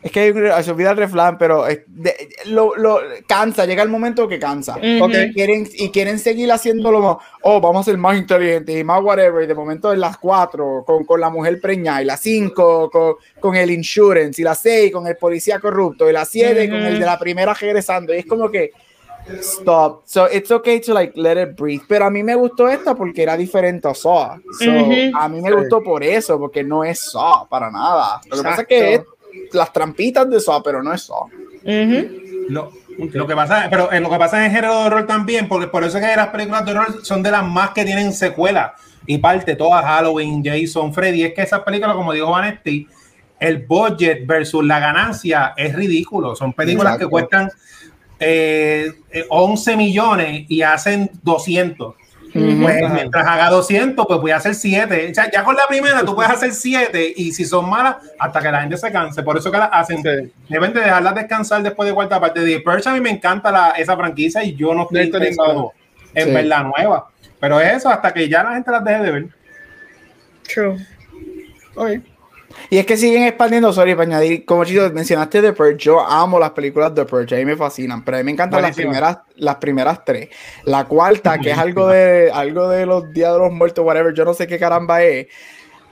Speaker 4: es que se olvida el refrán, pero es de, lo, lo, cansa, llega el momento que cansa. Uh -huh. okay. quieren, y quieren seguir haciéndolo, oh, vamos a ser más inteligentes y más whatever. Y de momento en las cuatro, con, con la mujer preñada, y las cinco, con, con, el insurance, y las seis, con el policía corrupto, y las siete, uh -huh. con el de la primera regresando. Y es como que, stop. So it's okay to like let it breathe. Pero a mí me gustó esta porque era diferente a Saw. So, uh -huh. A mí me gustó por eso, porque no es Saw para nada. Lo que pasa es que es las trampitas de Saw, pero no es Saw.
Speaker 3: Uh -huh. lo, lo, que pasa, pero en lo que pasa en género de horror también, porque por eso es que las películas de horror son de las más que tienen secuela y parte todas Halloween, Jason, Freddy, es que esas películas, como dijo Vanetti, el budget versus la ganancia es ridículo. Son películas Exacto. que cuestan eh, 11 millones y hacen 200. -huh. pues, mientras haga 200, pues voy a hacer 7. O sea, ya con la primera tú puedes hacer 7 y si son malas, hasta que la gente se canse. Por eso que las hacen. Sí. Deben de dejarlas descansar después de cuarta parte. De Perch a mí me encanta la, esa franquicia y yo no estoy interesado en sí. ver la nueva. Pero es eso, hasta que ya la gente las deje de ver.
Speaker 1: True.
Speaker 4: Okay. Y es que siguen expandiendo, sorry, para añadir, como chicos, mencionaste The Purge, yo amo las películas de Purge, a mí me fascinan, pero a mí me encantan las primeras, las primeras tres. La cuarta, que es algo de, algo de los días de los muertos, whatever, yo no sé qué caramba es.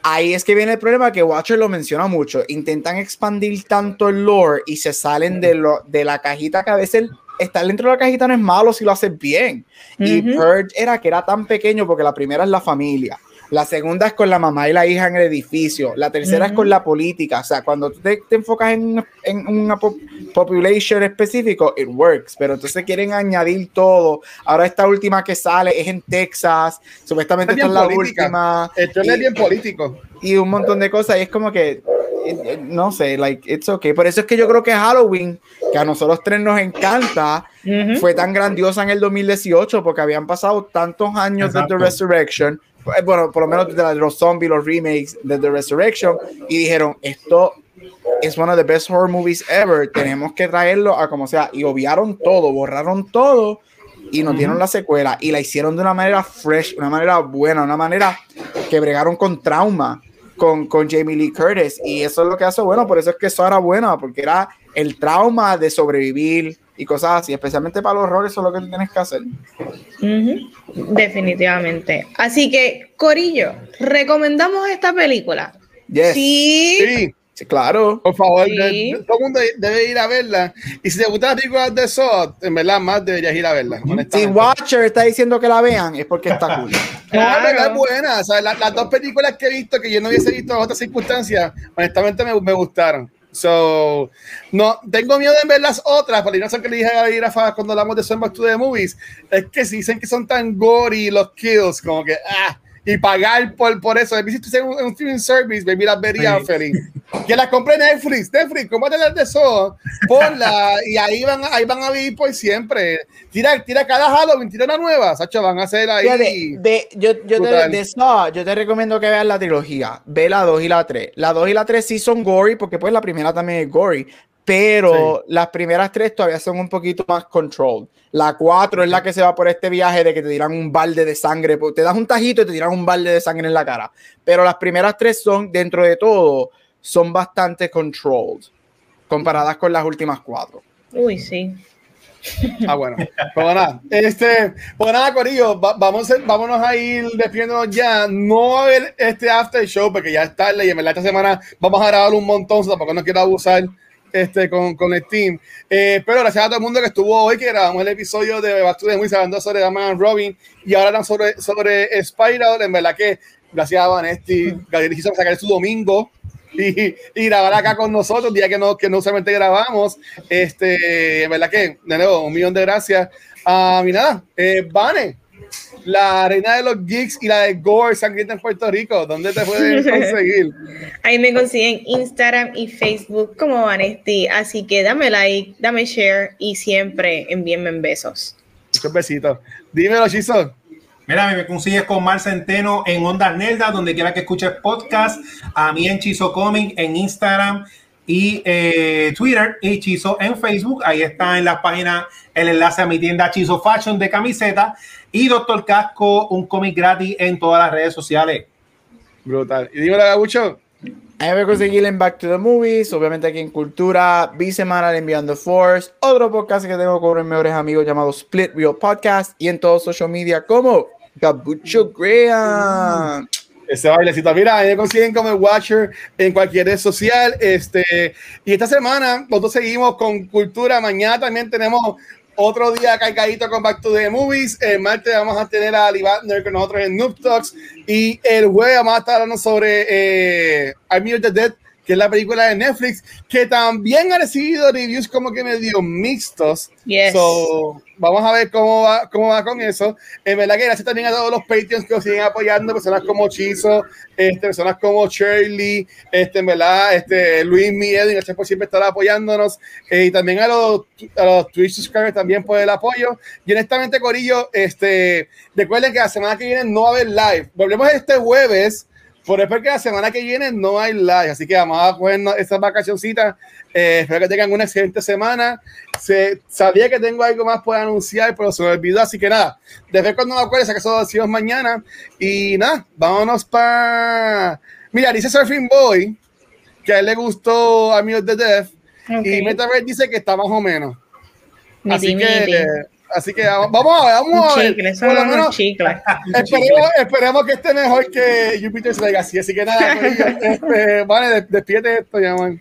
Speaker 4: Ahí es que viene el problema que Watcher lo menciona mucho. Intentan expandir tanto el lore y se salen de, lo, de la cajita que a veces estar dentro de la cajita no es malo si lo haces bien. Uh -huh. Y Purge era que era tan pequeño porque la primera es la familia. La segunda es con la mamá y la hija en el edificio. La tercera uh -huh. es con la política. O sea, cuando tú te, te enfocas en, en una po population específico, it works. Pero entonces quieren añadir todo. Ahora esta última que sale es en Texas. Supuestamente esta es la
Speaker 2: política.
Speaker 4: última.
Speaker 2: Esto es bien político.
Speaker 4: Y un montón de cosas. Y es como que, no sé, like, it's okay. Por eso es que yo creo que Halloween, que a nosotros tres nos encanta, uh -huh. fue tan grandiosa en el 2018 porque habían pasado tantos años de The Resurrection eh, bueno, por lo menos de los zombies, los remakes de The Resurrection, y dijeron, esto es one of the best horror movies ever, tenemos que traerlo a como sea, y obviaron todo, borraron todo, y nos dieron la secuela, y la hicieron de una manera fresh, una manera buena, una manera que bregaron con trauma, con, con Jamie Lee Curtis, y eso es lo que hace bueno, por eso es que eso era buena, porque era el trauma de sobrevivir, y cosas así, especialmente para los horrores, eso es lo que tienes que hacer.
Speaker 1: Uh -huh. Definitivamente. Así que, Corillo, ¿recomendamos esta película?
Speaker 4: Yes.
Speaker 1: Sí.
Speaker 2: sí.
Speaker 4: Sí, claro.
Speaker 2: Por favor, sí. de, todo el mundo debe ir a verla. Y si te gustan las películas de Saw, en verdad, más deberías ir a verla.
Speaker 4: Si Watcher está diciendo que la vean, es porque está cool.
Speaker 2: claro. No, es buena. O sea, la, las dos películas que he visto, que yo no hubiese visto en otras circunstancias, honestamente me, me gustaron. So, no, tengo miedo de ver las otras, porque no sé qué le dije a Irafa cuando hablamos de Son Back to the Movies, es que si dicen que son tan gory los kills, como que, ah, y pagar por, por eso. Si tú un, un streaming service, baby, las vería sí. feliz. Que las compré Netflix. Netflix, cómprate las de eso, ponla, y ahí van, ahí van a vivir por siempre. Tira, tira cada Halloween, tira una nueva, Sacho, van a hacer ahí.
Speaker 4: De, de, yo, yo, te, de Saw, yo te recomiendo que veas la trilogía. Ve la 2 y la 3. La 2 y la 3 sí son gory, porque pues la primera también es gory pero sí. las primeras tres todavía son un poquito más controlled. La cuatro es la que se va por este viaje de que te tiran un balde de sangre, te das un tajito y te tiran un balde de sangre en la cara. Pero las primeras tres son, dentro de todo, son bastante controlled comparadas con las últimas cuatro.
Speaker 1: Uy, sí.
Speaker 2: Ah, bueno. Pues nada, este, pues nada, Corillo, va, vamos a, vámonos a ir despidiéndonos ya. No a ver este after show, porque ya es tarde y en verdad esta semana vamos a grabar un montón, tampoco no quiero abusar este, con, con el team. Eh, pero gracias a todo el mundo que estuvo hoy, que grabamos el episodio de de Muy hablando sobre Batman Robin y ahora sobre, sobre Spiral. En verdad que gracias a Vanetti, Gabriel quiso sacar su domingo y, y, grabar acá con nosotros, día que no, que no solamente grabamos. Este, verdad que, de nuevo, un millón de gracias. a mi nada, eh, la reina de los geeks y la de Gore Sangrienta en Puerto Rico. ¿Dónde te pueden conseguir?
Speaker 1: Ahí me consiguen Instagram y Facebook como Vanesti. Así que dame like, dame share y siempre envíenme besos.
Speaker 2: Muchos besitos. Dímelo, Chiso.
Speaker 3: Mira, me consigues con Mar Centeno en Ondas Nelda, donde quiera que escuches podcast. A mí en Chizo Comic, en Instagram y eh, Twitter y Chizo en Facebook. Ahí está en la página el enlace a mi tienda Chizo Fashion de camiseta. Y Doctor Casco, un cómic gratis en todas las redes sociales.
Speaker 2: Brutal. Y dímelo, Gabucho.
Speaker 4: Ahí me conseguir en Back to the Movies, obviamente aquí en Cultura, bisemanal enviando Force, otro podcast que tengo con mis mejores amigos llamado Split Real Podcast y en todos social media como Gabucho Graham.
Speaker 2: Ese bailecito. Mira, me consiguen como el Watcher en cualquier red social. Este, y esta semana nosotros seguimos con Cultura. Mañana también tenemos otro día cargadito con Back to the Movies. El martes vamos a tener a Ali Batner con nosotros en Noob Talks. Y el jueves vamos a estar hablando sobre eh, Army of the Dead, que es la película de Netflix, que también ha recibido reviews como que medio mixtos.
Speaker 1: Yes.
Speaker 2: So, vamos a ver cómo va, cómo va con eso. En verdad que gracias también a todos los Patreons que nos siguen apoyando, personas como Chizo, este, personas como Shirley, este, en verdad, este, Luis Miedo, y gracias por siempre estar apoyándonos. Eh, y también a los, a los Twitch subscribers también por el apoyo. Y honestamente, Corillo, este, recuerden que la semana que viene no va a haber live. Volvemos este jueves. Por eso es que la semana que viene no hay live, así que vamos a coger estas vacacioncitas. Eh, espero que tengan una excelente semana. Se, sabía que tengo algo más por anunciar, pero se me olvidó, así que nada. Desde cuando me acuerdo, que eso decimos mañana. Y nada, vámonos para. Mira, dice Surfing Boy que a él le gustó a mí de Death.
Speaker 1: Okay.
Speaker 2: Y Metaverse dice que está más o menos. Así que. Así que vamos a ver, vamos a ver.
Speaker 1: chicle, eso
Speaker 2: menos,
Speaker 1: chicle.
Speaker 2: Esperemos, esperemos que esté mejor que Jupiter's Legacy. Así que nada, corillo, este, vale, des- despídete esto, ya, man.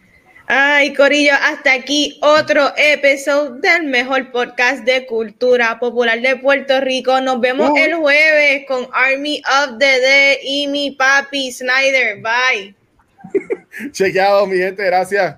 Speaker 1: Ay, Corillo, hasta aquí otro episodio del mejor podcast de cultura popular de Puerto Rico. Nos vemos
Speaker 2: Uh.
Speaker 1: el jueves con Army of the Dead y mi papi Snyder. Bye.
Speaker 2: Chequeado, mi gente, gracias.